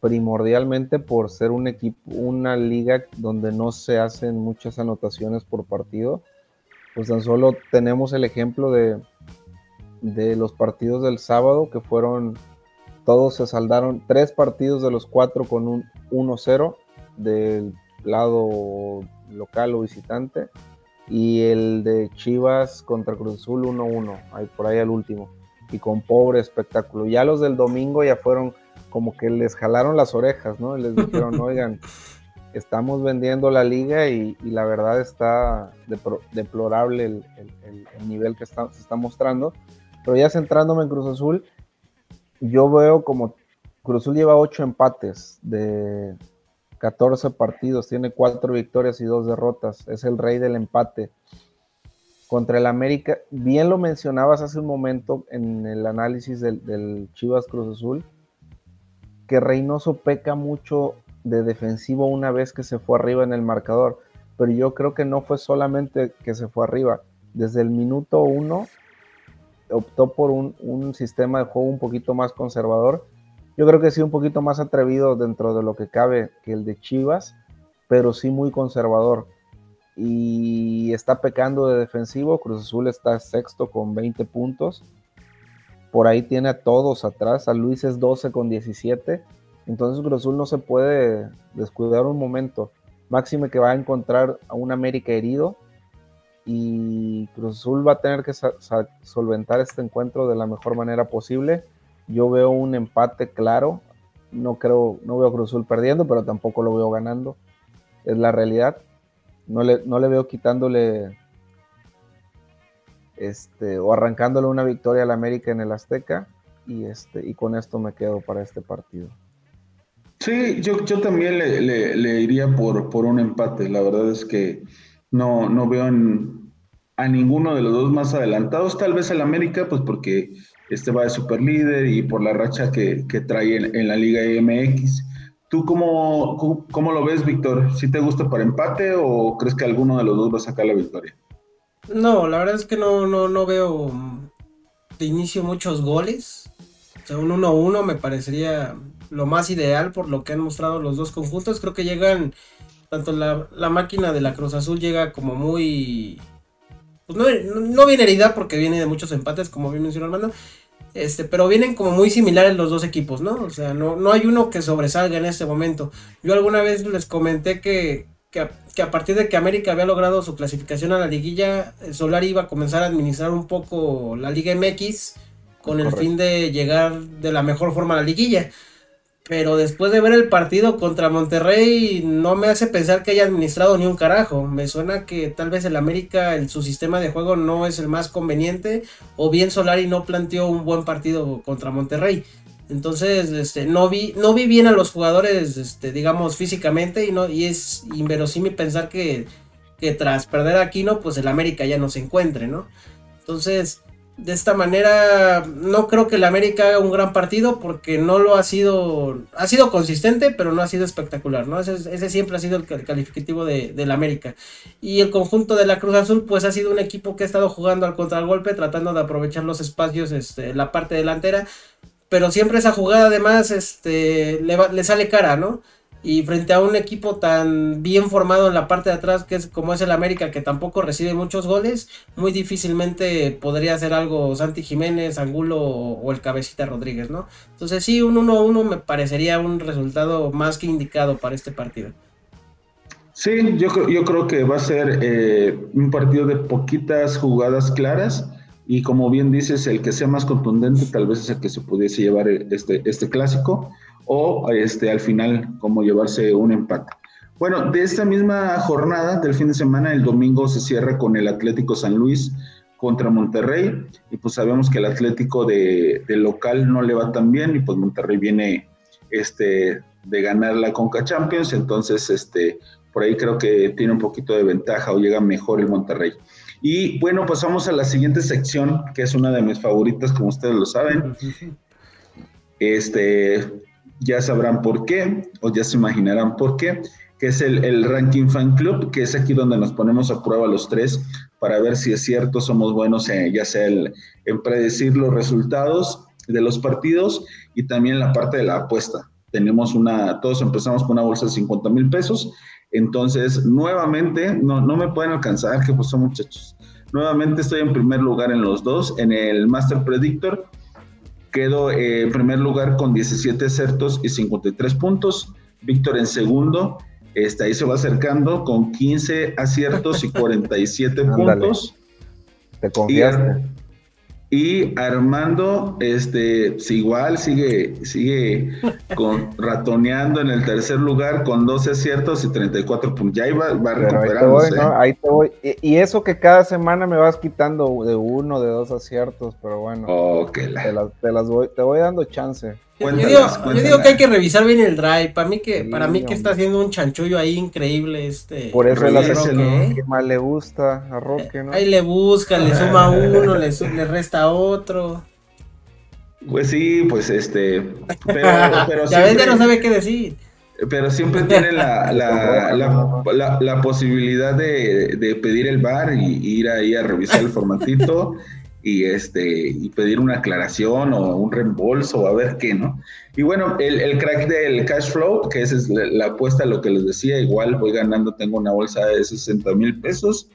primordialmente por ser un equipo, una liga donde no se hacen muchas anotaciones por partido. Pues tan solo tenemos el ejemplo de, de los partidos del sábado que fueron todos se saldaron tres partidos de los cuatro con un 1-0 del lado local o visitante y el de Chivas contra Cruz Azul 1-1, ahí por ahí al último, y con pobre espectáculo. Ya los del domingo ya fueron como que les jalaron las orejas, ¿no? Y les dijeron, oigan, estamos vendiendo la liga y, la verdad está deplorable el, nivel que está, se está mostrando. Pero ya centrándome en Cruz Azul, yo veo como Cruzul lleva ocho empates de 14 partidos, tiene cuatro victorias y dos derrotas, es el rey del empate. Contra el América, bien lo mencionabas hace un momento en el análisis del, Chivas Cruz Azul, que Reynoso peca mucho de defensivo una vez que se fue arriba en el marcador, pero yo creo que no fue solamente que se fue arriba, desde el minuto uno optó por un, sistema de juego un poquito más conservador. Yo creo que sí un poquito más atrevido dentro de lo que cabe que el de Chivas, pero sí muy conservador. Y está pecando de defensivo. Cruz Azul está sexto con 20 puntos. Por ahí tiene a todos atrás. A Luis es 12 con 17. Entonces Cruz Azul no se puede descuidar un momento. Máxime que va a encontrar a un América herido y Cruz Azul va a tener que solventar este encuentro de la mejor manera posible. Yo veo un empate claro. No creo, no veo a Cruz Azul perdiendo, pero tampoco lo veo ganando. Es la realidad. No le, no le veo quitándole este, o arrancándole una victoria al América en el Azteca. Y, este, y con esto me quedo para este partido. Sí, yo, yo también le, iría por, por un empate. La verdad es que no, no veo a ninguno de los dos más adelantados, tal vez el América, pues porque este va de super líder y por la racha que, trae en, la Liga MX. ¿Tú cómo, cómo, lo ves, Víctor? ¿Si te gusta para empate o crees que alguno de los dos va a sacar la victoria? No, la verdad es que no, no, no veo de inicio muchos goles. O sea, un 1-1 me parecería lo más ideal por lo que han mostrado los dos conjuntos. Creo que llegan tanto la, máquina de la Cruz Azul llega como muy... Pues no, no, viene herida porque viene de muchos empates, como bien mencionó Armando. Este, pero vienen como muy similares los dos equipos, ¿no? O sea, no, no hay uno que sobresalga en este momento. Yo alguna vez les comenté que, que, a, partir de que América había logrado su clasificación a la liguilla, Solari iba a comenzar a administrar un poco la Liga MX con el fin de llegar de la mejor forma a la liguilla. Pero después de ver el partido contra Monterrey, no me hace pensar que haya administrado ni un carajo. Me suena que tal vez el América, su sistema de juego no es el más conveniente, o bien Solari no planteó un buen partido contra Monterrey. Entonces, este, no vi, no vi bien a los jugadores, este, digamos, físicamente, y no, y es inverosímil pensar que, que tras perder a Aquino, pues el América ya no se encuentre, ¿no? Entonces, de esta manera no creo que el América haga un gran partido porque no lo ha sido, ha sido consistente, pero no ha sido espectacular, ¿no? Ese, siempre ha sido el calificativo de, del América. Y el conjunto de la Cruz Azul, pues ha sido un equipo que ha estado jugando al contragolpe, tratando de aprovechar los espacios, este, la parte delantera, pero siempre esa jugada además, este, le, le sale cara, ¿no? Y frente a un equipo tan bien formado en la parte de atrás que es como es el América que tampoco recibe muchos goles, muy difícilmente podría hacer algo Santi Jiménez, Angulo o, el Cabecita Rodríguez, ¿no? Entonces sí, un 1-1 me parecería un resultado más que indicado para este partido. Sí, yo, yo creo que va a ser eh, un partido de poquitas jugadas claras y como bien dices, el que sea más contundente tal vez es el que se pudiese llevar este, este clásico o este, al final como llevarse un empate. Bueno, de esta misma jornada del fin de semana, el domingo se cierra con el Atlético San Luis contra Monterrey y pues sabemos que el Atlético de, local no le va tan bien y pues Monterrey viene este, de ganar la Conca Champions, entonces este, por ahí creo que tiene un poquito de ventaja o llega mejor el Monterrey. Y bueno, pasamos a la siguiente sección, que es una de mis favoritas, como ustedes lo saben. Este, ya sabrán por qué, o ya se imaginarán por qué, que es el, Ranking Fan Club, que es aquí donde nos ponemos a prueba los tres para ver si es cierto, somos buenos ya sea en predecir los resultados de los partidos y también la parte de la apuesta. Tenemos una, todos empezamos con una bolsa de 50 mil pesos, entonces nuevamente, no, no me pueden alcanzar, que pues muchachos. Nuevamente estoy en primer lugar en los dos, en el Master Predictor Quedo eh, en primer lugar con 17 acertos y 53 puntos. Víctor en segundo. Este, ahí se va acercando con 15 aciertos y 47 puntos. Te confiaste. Y Armando, este, igual sigue, sigue con, ratoneando en el tercer lugar con 12 aciertos y 34 puntos. Ya iba, va recuperando. Ahí te voy, Y, eso que cada semana me vas quitando de uno, de dos aciertos, pero bueno. te, las, voy, te voy dando chance. Yo, digo, que hay que revisar bien el drive. Para mí que, para mí que está haciendo un chanchullo ahí increíble este. Por eso es el ¿eh? que más le gusta a Roque, ¿no? Ahí le busca, le suma uno, le, le resta otro. Pues sí, pues este. Pero, pero ya ves, ya no sabe qué decir. Pero siempre tiene la, la, la, posibilidad de, de, pedir el bar y ir ahí a revisar el formatito y, este, y pedir una aclaración o un reembolso o a ver qué, ¿no? Y bueno, el, el crack del cash flow, que esa es la, apuesta a lo que les decía, igual voy ganando, tengo una bolsa de 60 mil pesos.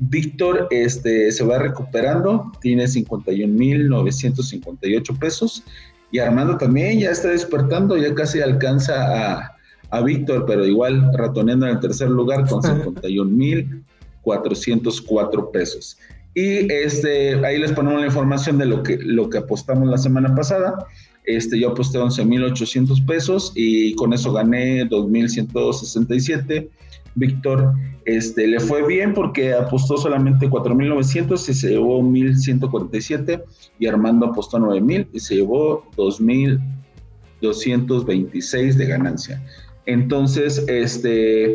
Víctor este, se va recuperando, tiene 51.958 pesos. Y Armando también ya está despertando, ya casi alcanza a, a Víctor, pero igual ratoneando en el tercer lugar con 51.404 pesos. Y este, ahí les ponemos la información de lo que, lo que apostamos la semana pasada. Este, yo aposté 11.800 pesos y con eso gané 2.167. Víctor este, le fue bien porque apostó solamente 4.900 y se llevó 1.147 y Armando apostó 9.000 y se llevó 2.226 de ganancia. Entonces, este,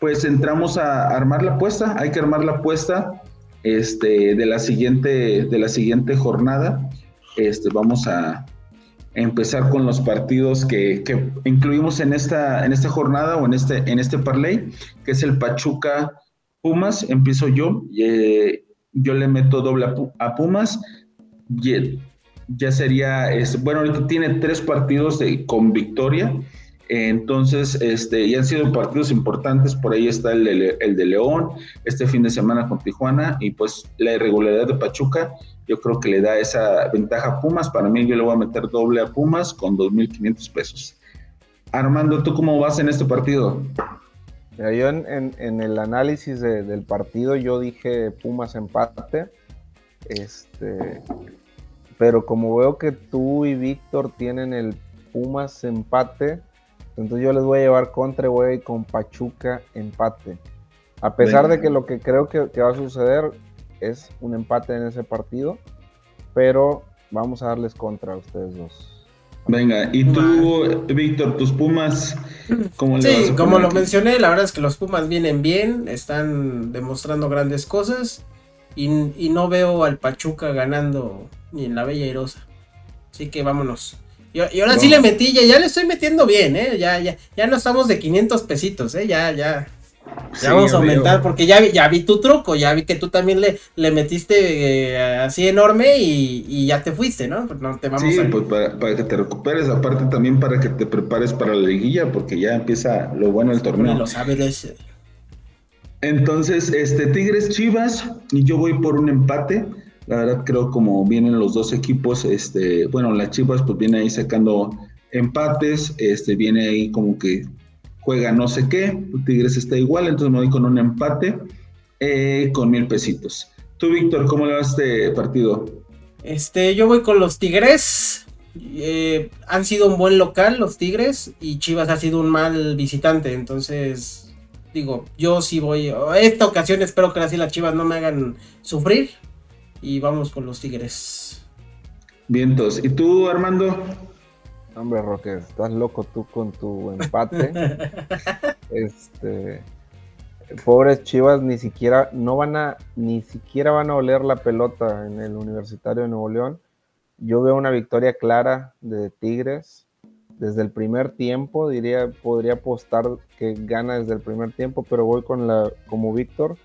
pues entramos a armar la apuesta, hay que armar la apuesta este, de, la siguiente, de la siguiente jornada. Este, vamos a empezar con los partidos que, incluimos en esta, en esta jornada o en este, en este parlay, que es el Pachuca Pumas. Empiezo yo. Eh, yo le meto doble a, Pumas. ya sería, es, bueno, ahorita tiene tres partidos de, con victoria. Entonces, este, ya han sido partidos importantes, por ahí está el de, León, este fin de semana con Tijuana, y pues la irregularidad de Pachuca, yo creo que le da esa ventaja a Pumas, para mí yo le voy a meter doble a Pumas con 2.500 pesos. Armando, ¿tú cómo vas en este partido? yo en, el análisis del partido yo dije Pumas empate, este, pero como veo que tú y Víctor tienen el Pumas empate, entonces yo les voy a llevar contra, güey, con Pachuca empate. A pesar de que lo que creo que, va a suceder es un empate en ese partido, pero vamos a darles contra a ustedes dos. Venga, y tú, Víctor, tus Pumas, ¿cómo le Sí, como lo mencioné, la verdad es que los Pumas vienen bien, están demostrando grandes cosas y, y no veo al Pachuca ganando ni en la Bella Irosa. Así que vámonos. Y, ahora sí le metí, ya, ya, le estoy metiendo bien, ¿eh? Ya, ya, ya no estamos de 500 pesitos, ¿eh? Ya, ya. Ya vamos a aumentar, porque ya vi, ya vi tu truco, ya vi que tú también le, le metiste eh, así enorme y, ya te fuiste, ¿no? Pues no te vamos sí, pues para, que te recuperes, aparte también para que te prepares para la liguilla, porque ya empieza lo bueno del torneo. Entonces, este Tigres Chivas, y yo voy por un empate. La verdad creo como vienen los dos equipos, este, bueno, las Chivas pues viene ahí sacando empates, este, viene ahí como que juega no sé qué, Tigres está igual, entonces me voy con un empate eh, con mil pesitos. Tú, Víctor, ¿cómo le vas este partido? Este, yo voy con los Tigres. Eh, han sido un buen local los Tigres y Chivas ha sido un mal visitante, entonces digo, yo sí voy. Esta ocasión espero que así las Chivas no me hagan sufrir y vamos con los Tigres. Vientos. ¿Y tú, Armando? Hombre, Roque, estás loco tú con tu empate. este, pobres Chivas ni siquiera no van a ni siquiera van a oler la pelota en el Universitario de Nuevo León. Yo veo una victoria clara de Tigres desde el primer tiempo, diría podría apostar que gana desde el primer tiempo, pero voy con la como Víctor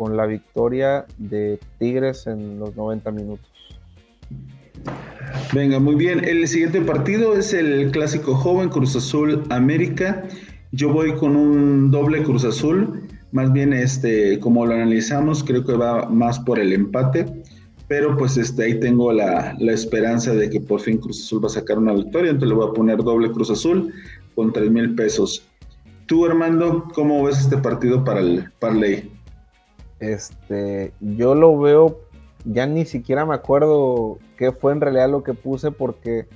con la victoria de Tigres en los 90 minutos. Venga, muy bien. El siguiente partido es el clásico joven Cruz Azul América. Yo voy con un doble Cruz Azul. Más bien, este, como lo analizamos, creo que va más por el empate. Pero pues este, ahí tengo la, esperanza de que por fin Cruz Azul va a sacar una victoria. Entonces le voy a poner doble Cruz Azul con 3 mil pesos. Tú, Armando, ¿cómo ves este partido para el Parley? Este, yo lo veo ya ni siquiera me acuerdo qué fue en realidad lo que puse porque...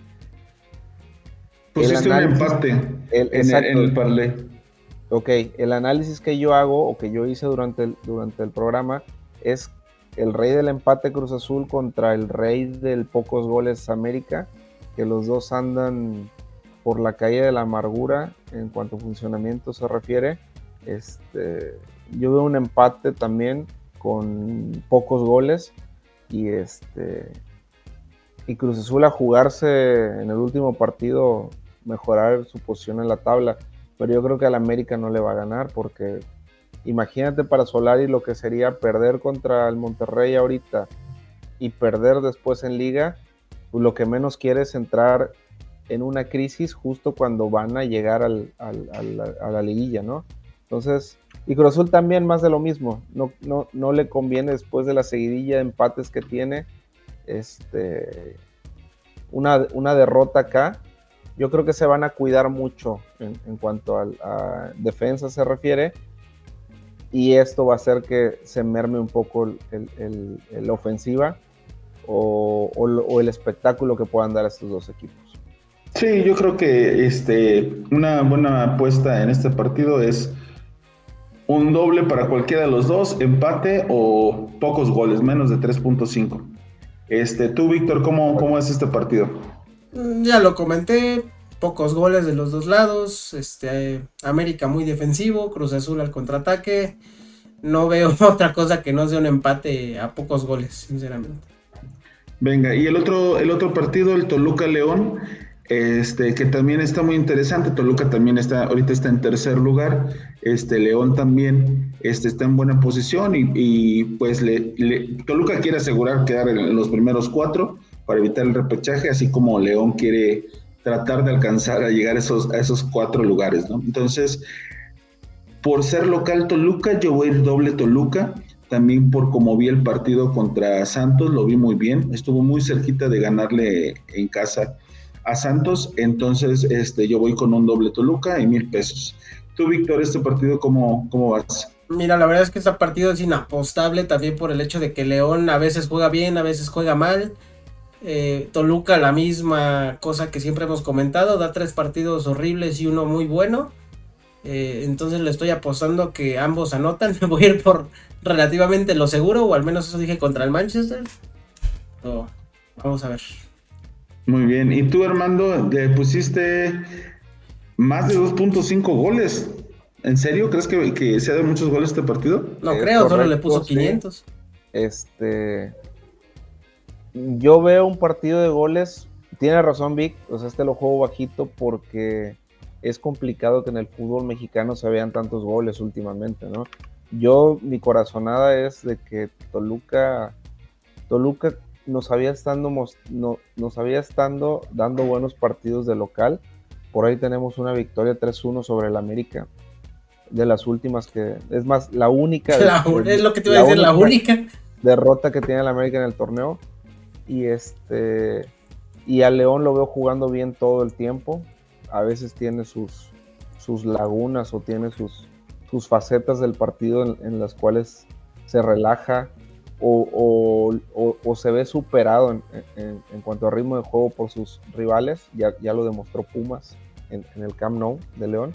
Pusiste un empate en, el, parlay. Ok, el análisis que yo hago o que yo hice durante el, durante el programa es el rey del empate Cruz Azul contra el rey del pocos goles América, que los dos andan por la calle de la amargura en cuanto a funcionamiento se refiere. Este, yo veo un empate también con pocos goles y este y Cruz Azul a jugarse en el último partido mejorar su posición en la tabla, pero yo creo que al América no le va a ganar porque imagínate para Solari lo que sería perder contra el Monterrey ahorita y perder después en liga, pues lo que menos quiere es entrar en una crisis justo cuando van a llegar al, a la liguilla, ¿no? Entonces, y Cruz también más de lo mismo. No, no, no le conviene después de la seguidilla de empates que tiene. Este, una, una derrota acá. Yo creo que se van a cuidar mucho en, cuanto a, defensa se refiere. Y esto va a hacer que se merme un poco el, ofensiva o, o, el espectáculo que puedan dar estos dos equipos. Sí, yo creo que este, una buena apuesta en este partido es un doble para cualquiera de los dos, empate o pocos goles, menos de 3.5. Este, tú, Víctor, ¿cómo, ¿cómo es este partido? Mm, ya lo comenté, pocos goles de los dos lados, este, América muy defensivo, Cruz Azul al contraataque. No veo otra cosa que no sea un empate a pocos goles, sinceramente. Venga, y el otro, el otro partido, el Toluca León, este, que también está muy interesante. Toluca también está, ahorita está en tercer lugar. Este, León también este, está en buena posición y, pues le, Toluca quiere asegurar quedar en los primeros cuatro para evitar el repechaje, así como León quiere tratar de alcanzar a llegar a esos, esos cuatro lugares, ¿no? Entonces, por ser local Toluca, yo voy a ir doble Toluca. También por como vi el partido contra Santos, lo vi muy bien. Estuvo muy cerquita de ganarle en casa a Santos, entonces este, yo voy con un doble Toluca y mil pesos. Tú, Víctor, este partido, ¿cómo, ¿cómo vas? Mira, la verdad es que este partido es inapostable también por el hecho de que León a veces juega bien, a veces juega mal. Eh, Toluca la misma cosa que siempre hemos comentado, da tres partidos horribles y uno muy bueno. Eh, entonces le estoy apostando que ambos anotan. Me voy a ir por relativamente lo seguro, o al menos eso dije contra el Manchester. vamos a ver. Muy bien. ¿Y tú, Armando, le pusiste más de 2.5 goles? ¿En serio? ¿Crees que, que se ha dado muchos goles este partido? No creo, solo le puso 500. Este. Yo veo un partido de goles. Tiene razón, Vic. O sea, este lo juego bajito porque es complicado que en el fútbol mexicano se vean tantos goles últimamente, ¿no? Yo, mi corazonada es de que Toluca, Toluca nos había estando, no, nos había estando dando buenos partidos de local. Por ahí tenemos una victoria 3-1 sobre el América. De las últimas que, es más, la única. es lo que te iba a decir, la única. Derrota que tiene el América en el torneo. Y este. Y a León lo veo jugando bien todo el tiempo a veces tiene sus, sus lagunas o tiene sus, sus facetas del partido en, las cuales se relaja o, se ve superado en, cuanto a ritmo de juego por sus rivales. Ya, ya lo demostró Pumas en, el Camp Nou de León.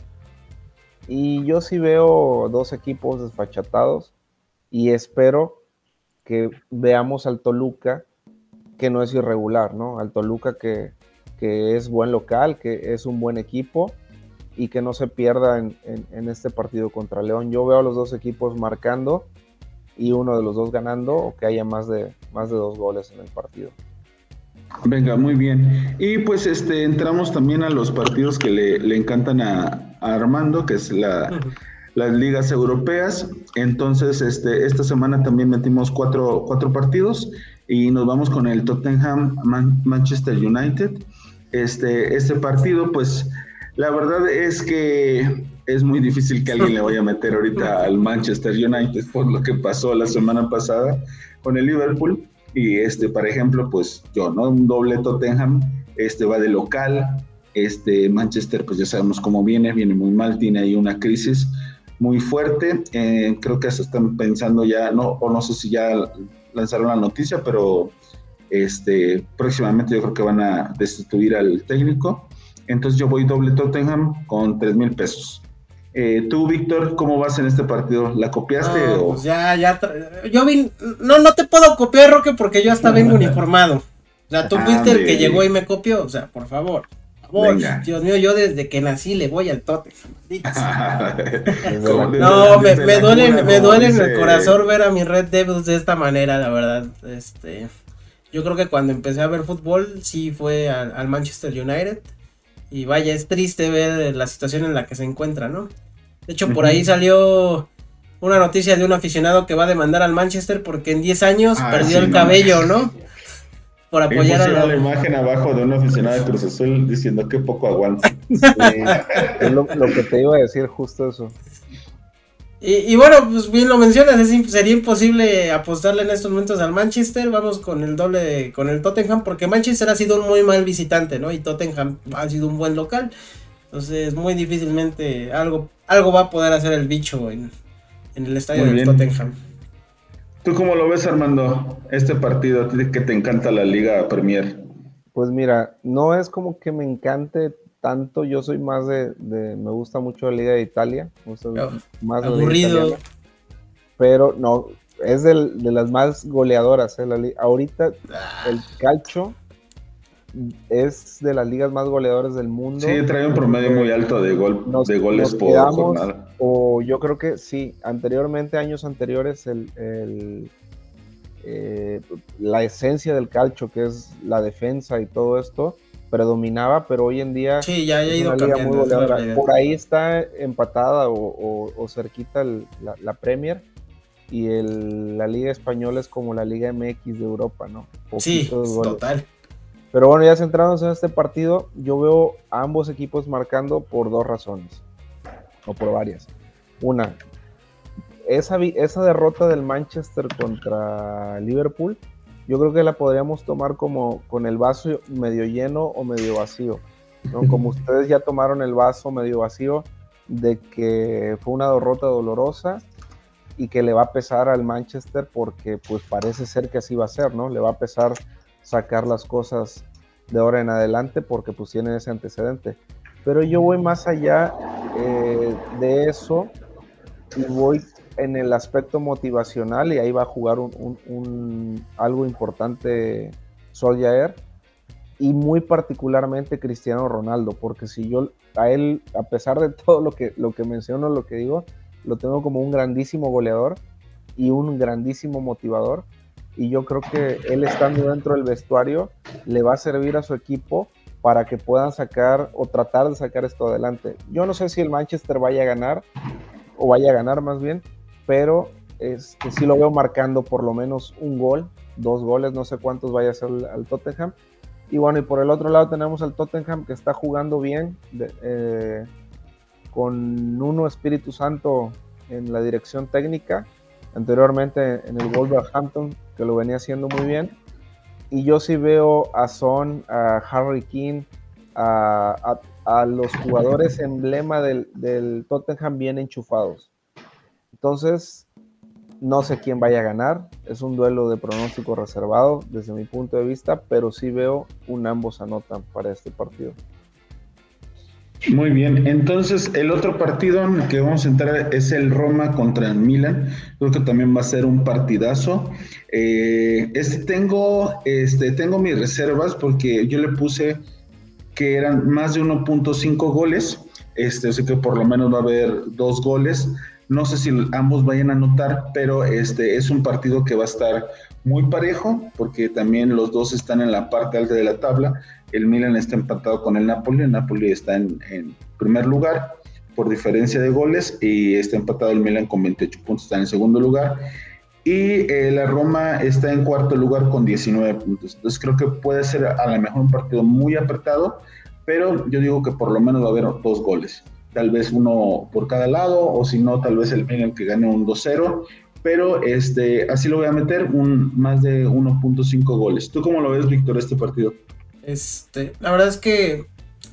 Y yo sí veo dos equipos desfachatados y espero que veamos al Toluca que no es irregular, ¿no? Al Toluca que, que es buen local, que es un buen equipo y que no se pierda en, este partido contra León. Yo veo a los dos equipos marcando y uno de los dos ganando o que haya más de, más de dos goles en el partido. Venga, muy bien. Y pues este entramos también a los partidos que le, encantan a, Armando, que es la, las ligas europeas. Entonces, este, esta semana también metimos cuatro, cuatro partidos y nos vamos con el Tottenham Manchester United. Este, este partido, pues la verdad es que es muy difícil que alguien le vaya a meter ahorita al Manchester United por lo que pasó la semana pasada con el Liverpool. Y este, por ejemplo, pues yo, ¿no? Un doble Tottenham, este va de local, este Manchester, pues ya sabemos cómo viene, viene muy mal, tiene ahí una crisis muy fuerte. Eh, creo que se están pensando ya, no, o no sé si ya lanzaron la noticia, pero este, próximamente yo creo que van a destituir al técnico. Entonces yo voy doble Tottenham con 3 mil pesos. Eh, tú, Víctor, ¿cómo vas en este partido? ¿La copiaste o...? Pues ya, ya, yo vi, no, no te puedo copiar, Roque, porque yo hasta vengo uniformado. O sea, tú fuiste el que llegó y me copió, o sea, por favor. Dios mío, yo desde que nací le voy al Tottenham. no, me, me duele, me duele en el corazón ver a mi Red Devils de esta manera, la verdad. Este, yo creo que cuando empecé a ver fútbol, sí fue al, Manchester United. Y vaya, es triste ver la situación en la que se encuentra, ¿no? De hecho, por ahí salió una noticia de un aficionado que va a demandar al Manchester porque en 10 años ah, perdió el cabello, ¿no? Por apoyar a la... la imagen abajo de un aficionado de Cruz Azul diciendo que poco aguanta. es lo, que te iba a decir justo eso. Y, bueno, pues bien lo mencionas, sería imposible apostarle en estos momentos al Manchester. Vamos con el doble, con el Tottenham, porque Manchester ha sido un muy mal visitante, ¿no? Y Tottenham ha sido un buen local. Entonces, muy difícilmente algo, algo va a poder hacer el bicho en, el estadio del Tottenham. ¿Tú cómo lo ves, Armando? Este partido, que te encanta la Liga Premier. Pues mira, no es como que me encante tanto, yo soy más de, me gusta mucho la Liga de Italia, más aburrido. pero no, es de las más goleadoras. ¿eh? ahorita el calcio es de las ligas más goleadoras del mundo. Sí, trae un promedio muy alto de, gol, de goles por jornada. O yo creo que sí, anteriormente, años anteriores, el, eh, la esencia del calcio, que es la defensa y todo esto, predominaba, pero hoy en día sí, ya ha ido cambiando, Por ahí está empatada o, cerquita la, Premier y el, la Liga Española es como la Liga MX de Europa, ¿no? sí, total. Pero bueno, ya centrándonos en este partido, yo veo a ambos equipos marcando por dos razones, o por varias. Una, esa, esa derrota del Manchester contra Liverpool yo creo que la podríamos tomar como con el vaso medio lleno o medio vacío. ¿no? Como ustedes ya tomaron el vaso medio vacío de que fue una derrota dolorosa y que le va a pesar al Manchester porque pues parece ser que así va a ser, ¿no? Le va a pesar sacar las cosas de ahora en adelante porque pues tienen ese antecedente. Pero yo voy más allá eh, de eso y voy en el aspecto motivacional y ahí va a jugar un, algo importante Soljaer y muy particularmente Cristiano Ronaldo, porque si yo a él, a pesar de todo lo que, lo que menciono, lo que digo, lo tengo como un grandísimo goleador y un grandísimo motivador. Y yo creo que él estando dentro del vestuario le va a servir a su equipo para que puedan sacar o tratar de sacar esto adelante. Yo no sé si el Manchester vaya a ganar, o vaya a ganar más bien, pero este, sí lo veo marcando por lo menos un gol, dos goles, no sé cuántos vaya a ser al Tottenham. Y bueno, y por el otro lado tenemos al Tottenham que está jugando bien, eh, con uno Espíritu Santo en la dirección técnica, anteriormente en el Wolverhampton, que lo venía haciendo muy bien. Y yo sí veo a Son, a Harry King, a, los jugadores emblema del, del Tottenham bien enchufados. Entonces, no sé quién vaya a ganar, es un duelo de pronóstico reservado desde mi punto de vista, pero sí veo un ambos anotan para este partido. Muy bien, entonces el otro partido en el que vamos a entrar es el Roma contra el Milan. Creo que también va a ser un partidazo. Eh, este tengo, este, tengo mis reservas porque yo le puse que eran más de 1.5 goles. Este, así que por lo menos va a haber dos goles. No sé si ambos vayan a anotar, pero este es un partido que va a estar muy parejo, porque también los dos están en la parte alta de la tabla. El Milan está empatado con el Napoli, el Napoli está en, primer lugar por diferencia de goles y está empatado el Milan con 28 puntos, está en segundo lugar. Y eh, la Roma está en cuarto lugar con 19 puntos. Entonces creo que puede ser a lo mejor un partido muy apretado, pero yo digo que por lo menos va a haber dos goles tal vez uno por cada lado, o si no, tal vez el Milan que gane un 2-0, pero este, así lo voy a meter, un, más de 1.5 goles. ¿Tú cómo lo ves, Víctor, este partido? Este, la verdad es que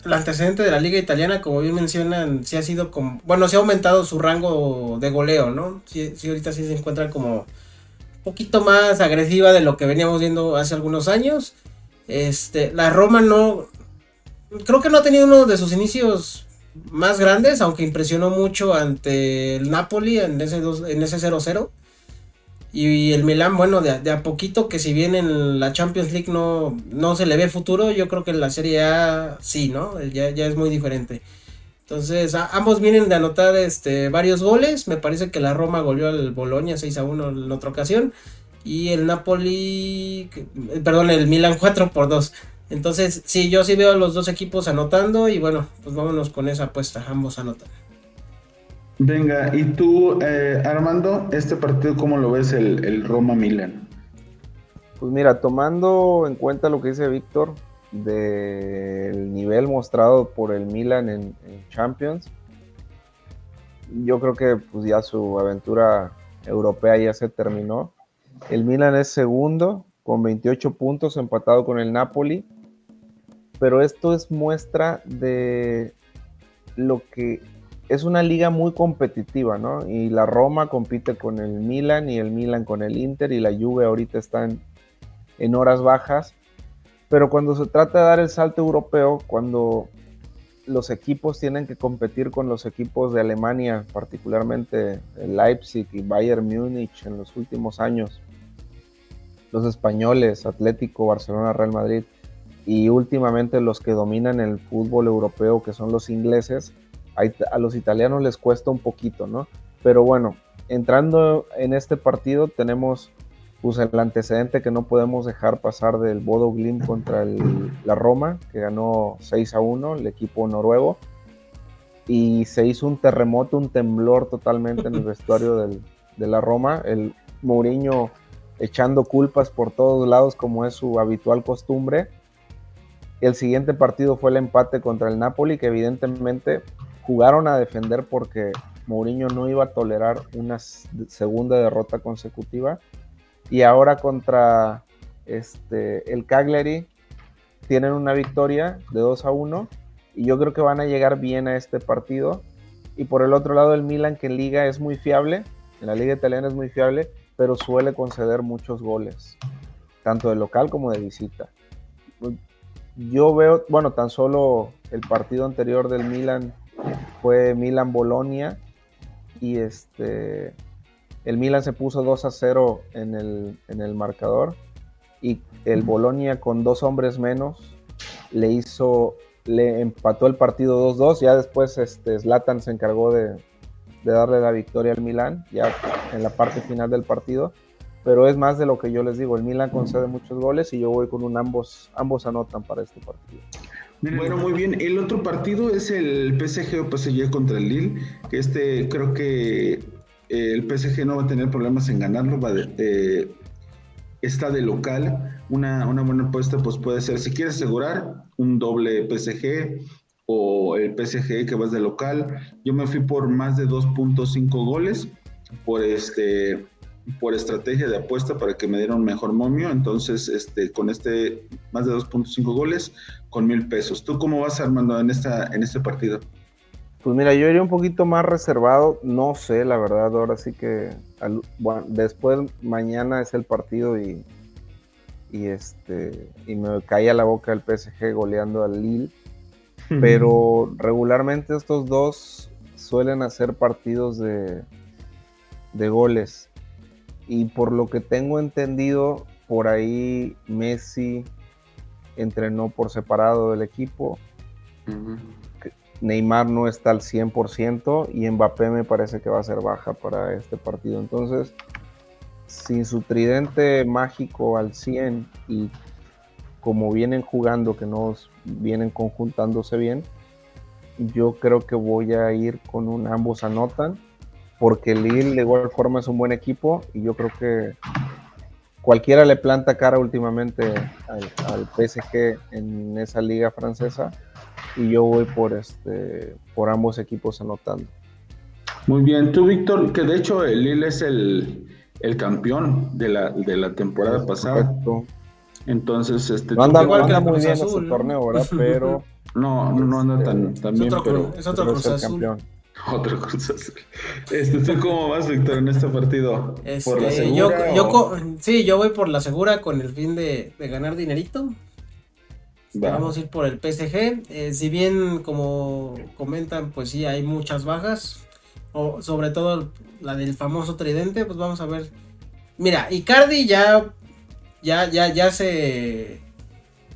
el antecedente de la liga italiana, como bien mencionan, sí ha sido como, bueno, se ha aumentado su rango de goleo, ¿no? Sí, sí ahorita sí se encuentra como un poquito más agresiva de lo que veníamos viendo hace algunos años. Este, la Roma no, creo que no ha tenido uno de sus inicios más grandes, aunque impresionó mucho ante el Napoli en ese, en ese 0-0. Y el Milan, bueno, de, a poquito, que si bien en la Champions League no, no se le ve futuro, yo creo que en la Serie A sí, ¿no? Ya, ya es muy diferente. Entonces, ambos vienen de anotar este, varios goles. Me parece que la Roma goleó al Boloña 6 a 1 en otra ocasión. Y el Napoli, perdón, el Milan 4 por 2. Entonces, sí, yo sí veo a los dos equipos anotando y bueno, pues vámonos con esa apuesta, ambos anotan. Venga, y tú, eh, Armando, este partido, ¿cómo lo ves el, Roma-Milan? Pues mira, tomando en cuenta lo que dice Víctor del nivel mostrado por el Milan en, en, Champions, yo creo que pues ya su aventura europea ya se terminó. El Milan es segundo con 28 puntos, empatado con el Napoli pero esto es muestra de lo que es una liga muy competitiva, ¿no? Y la Roma compite con el Milan y el Milan con el Inter y la Juve ahorita están en horas bajas. Pero cuando se trata de dar el salto europeo, cuando los equipos tienen que competir con los equipos de Alemania, particularmente Leipzig y Bayern Múnich en los últimos años, los españoles, Atlético, Barcelona, Real Madrid, y últimamente los que dominan el fútbol europeo, que son los ingleses, a los italianos les cuesta un poquito, ¿no? Pero bueno, entrando en este partido tenemos pues el antecedente que no podemos dejar pasar del Bodo Glim contra la Roma, que ganó 6 a 1, el equipo noruego, y se hizo un terremoto, un temblor totalmente en el vestuario de la Roma, el Mourinho echando culpas por todos lados como es su habitual costumbre, el siguiente partido fue el empate contra el Napoli, que evidentemente jugaron a defender porque Mourinho no iba a tolerar una segunda derrota consecutiva. Y ahora contra este, el Cagliari tienen una victoria de 2 a 1 y yo creo que van a llegar bien a este partido. Y por el otro lado el Milan que en liga es muy fiable, en la liga italiana es muy fiable, pero suele conceder muchos goles, tanto de local como de visita yo veo, bueno, tan solo el partido anterior del Milan fue Milan-Bolonia y este el Milan se puso 2 a 0 en el, en el marcador y el Bolonia con dos hombres menos le hizo, le empató el partido 2-2, ya después este, Zlatan se encargó de, de darle la victoria al Milan, ya en la parte final del partido, pero es más de lo que yo les digo. El Milan concede muchos goles y yo voy con un ambos, ambos anotan para este partido. Bueno, muy bien. El otro partido es el PSG o PSG contra el Lille, que este creo que eh, el PSG no va a tener problemas en ganarlo, va de, está de local. Una, una buena apuesta pues puede ser, si quieres asegurar, un doble PSG o el PSG que vas de local. Yo me fui por más de 2.5 goles por este por estrategia de apuesta para que me dieran un mejor momio. Entonces, este, con este más de 2.5 goles, con mil pesos. ¿Tú cómo vas armando en esta en este partido? Pues mira, yo iría un poquito más reservado, no sé, la verdad, ahora sí que después mañana es el partido y, y este y me caía la boca el PSG goleando al Lille pero regularmente estos dos suelen hacer partidos de, de goles. Y por lo que tengo entendido, por ahí Messi entrenó por separado del equipo. Neymar no está al 100% y Mbappé me parece que va a ser baja para este partido. Entonces, sin su tridente mágico al 100 y como vienen jugando, que no vienen conjuntándose bien, yo creo que voy a ir con un ambos anotan, porque Lille de igual forma es un buen equipo y yo creo que cualquiera le planta cara últimamente al, PSG en esa liga francesa y yo voy por este por ambos equipos anotando. Muy bien, tú Víctor, que de hecho el Lille es el, campeón de la, de la temporada pasada. Entonces, este. No anda, igual que muy bien ese torneo, ¿verdad? Pero. No, no anda tan, tan bien, pero. Es otro Cruz Azul. Campeón. Otro Cruz Azul. Este, ¿Tú cómo vas, Víctor, en este partido? ¿Por la este, segura? Yo, yo sí, yo voy por la segura con el fin de, de ganar dinerito. Vamos a ir por el PSG. Eh, si bien, como comentan, pues sí, hay muchas bajas. O sobre todo la del famoso tridente, pues vamos a ver. Mira, Icardi ya ya, ya, ya se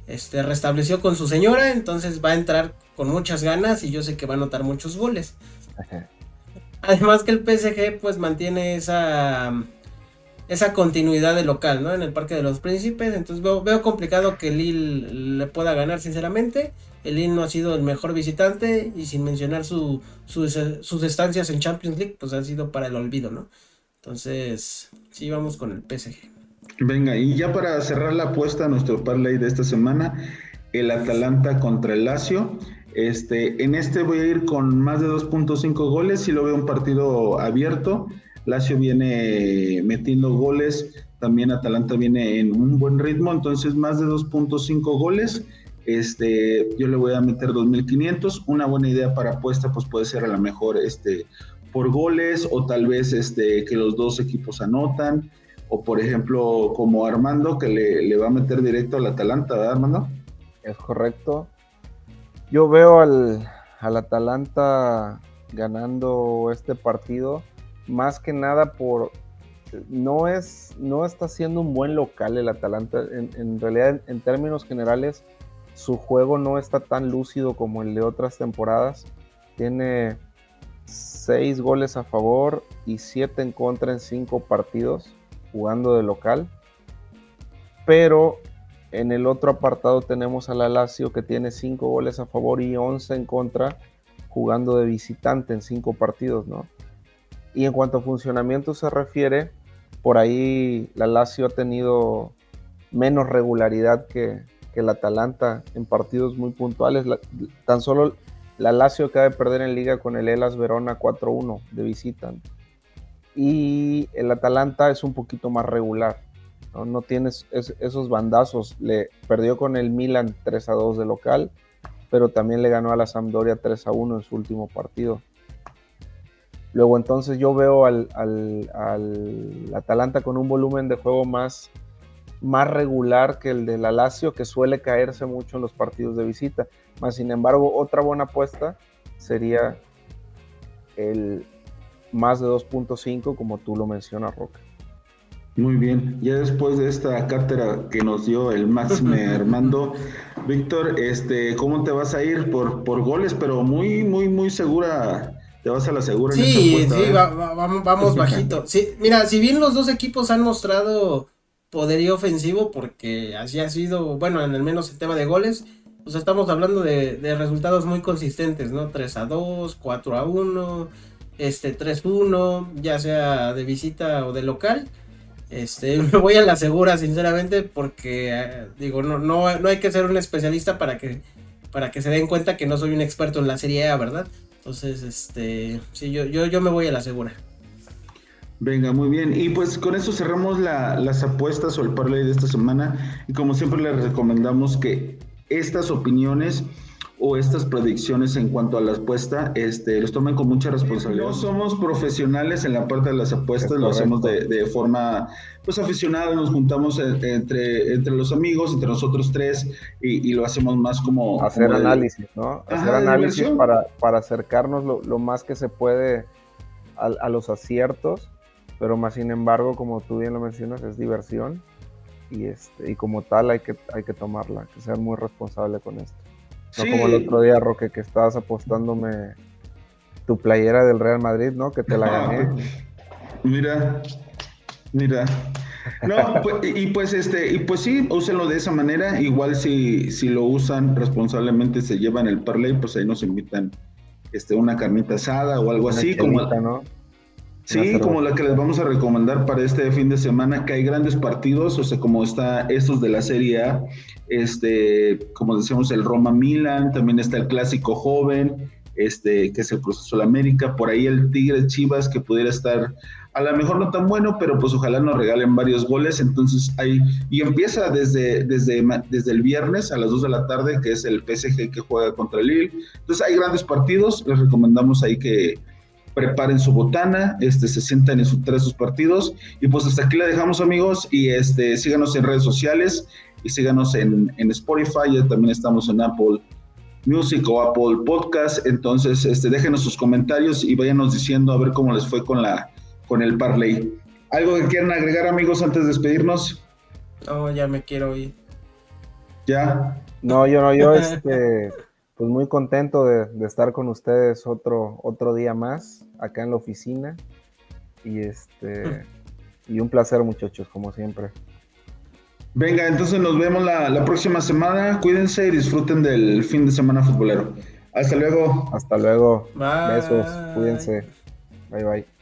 este, restableció con su señora, entonces va a entrar con muchas ganas y yo sé que va a anotar muchos goles. Además que el PSG pues mantiene esa esa continuidad de local, ¿no? En el Parque de los Príncipes, entonces veo, complicado que Lille le pueda ganar sinceramente. El Lille no ha sido el mejor visitante y sin mencionar su, sus estancias en Champions League, pues ha sido para el olvido, ¿no? Entonces, sí, vamos con el PSG. Venga, y ya para cerrar la apuesta nuestro parlay de esta semana, el Atalanta contra el Lazio. Este, en este voy a ir con más de 2.5 goles y lo veo un partido abierto. Lazio viene metiendo goles, también Atalanta viene en un buen ritmo, entonces más de 2.5 goles. Este, yo le voy a meter 2.500. Una buena idea para apuesta, pues puede ser a lo mejor este, por goles o tal vez este, que los dos equipos anotan o por ejemplo como Armando que le, va a meter directo al Atalanta, ¿verdad Armando? Es correcto. Yo veo al, Atalanta ganando este partido más que nada por no es no está siendo un buen local el Atalanta en, realidad en, términos generales su juego no está tan lúcido como el de otras temporadas tiene seis goles a favor y siete en contra en cinco partidos jugando de local. Pero en el otro apartado tenemos a la Lazio que tiene 5 goles a favor y 11 en contra jugando de visitante en 5 partidos, ¿no? Y en cuanto a funcionamiento se refiere, por ahí la Lazio ha tenido menos regularidad que, que el Atalanta en partidos muy puntuales. tan solo la Lazio acaba de perder en liga con el Elas Verona 4-1 de visita y el Atalanta es un poquito más regular. No, no tienes esos bandazos. Le perdió con el Milan 3 a 2 de local, pero también le ganó a la Sampdoria 3 a 1 en su último partido. Luego entonces yo veo al, Atalanta con un volumen de juego más, más regular que el de la Lazio, que suele caerse mucho en los partidos de visita. Sin embargo, otra buena apuesta sería el, más de 2.5 como tú lo mencionas, Roca. Muy bien, ya después de esta cátedra que nos dio el Máxime Armando, Víctor, este, ¿cómo te vas a ir por, por goles? Pero muy, muy, muy segura te vas a la segura. Sí, sí, ¿eh? vamos bajito. Sí, mira, si bien los dos equipos han mostrado poderío ofensivo, porque así ha sido, bueno, en el menos el tema de goles, pues estamos hablando de, de resultados muy consistentes, ¿no? 3 a 2, 4 a 1, este 3-1, ya sea de visita o de local. Este, me voy a la segura, sinceramente, porque eh, digo, no, no, no hay que ser un especialista para que, para que se den cuenta que no soy un experto en la Serie A, ¿verdad? Entonces, este, sí, yo, yo, yo me voy a la segura. Venga, muy bien. Y pues con eso cerramos las apuestas o el parlay de esta semana. Y como siempre les recomendamos que estas opiniones o estas predicciones en cuanto a la apuesta, este, los tomen con mucha responsabilidad. No somos profesionales en la parte de las apuestas, lo hacemos de, forma pues aficionada, nos juntamos entre, entre los amigos, entre nosotros tres, y, lo hacemos más como... Hacer análisis, ¿no? Hacer análisis para, para, acercarnos lo, más que se puede a, a los aciertos, pero más sin embargo, como tú bien lo mencionas, es diversión y, este, y como tal hay que, hay que tomarla, que ser muy responsable con esto. No como el otro día, Roque, que estabas apostándome tu playera del Real Madrid, ¿no? Que te la gané. Mira, mira. No, pues, y pues este, y pues sí, úsenlo de esa manera. Igual si, si lo usan responsablemente, se llevan el parlay, pues ahí nos invitan este, una carnita asada o algo así. como, ¿no? Sí, como la que les vamos a recomendar para este fin de semana, que hay grandes partidos, o sea, como está estos de la Serie A, este, como decíamos, el Roma Milan, también está el clásico joven, este, que es el proceso de América, por ahí el Tigre Chivas, que pudiera estar a lo mejor no tan bueno, pero pues ojalá nos regalen varios goles, entonces hay, y empieza desde, desde, desde el viernes a las 2 de la tarde, que es el PSG que juega contra el Lille, entonces hay grandes partidos, les recomendamos ahí que preparen su botana, este, se sientan en sus tres sus partidos. Y pues hasta aquí la dejamos, amigos. Y este, síganos en redes sociales y síganos en, en Spotify. Ya también estamos en Apple Music o Apple Podcast. Entonces, este, déjenos sus comentarios y váyanos diciendo a ver cómo les fue con la con el parlay. ¿Algo que quieran agregar, amigos, antes de despedirnos? No, ya me quiero ir. ¿Ya? No, yo no, yo este pues muy contento de, estar con ustedes otro, otro día más acá en la oficina. Y este y un placer muchachos, como siempre. Venga, entonces nos vemos la, la próxima semana. Cuídense y disfruten del fin de semana futbolero. Hasta luego. Hasta luego. Besos. Cuídense. Bye bye.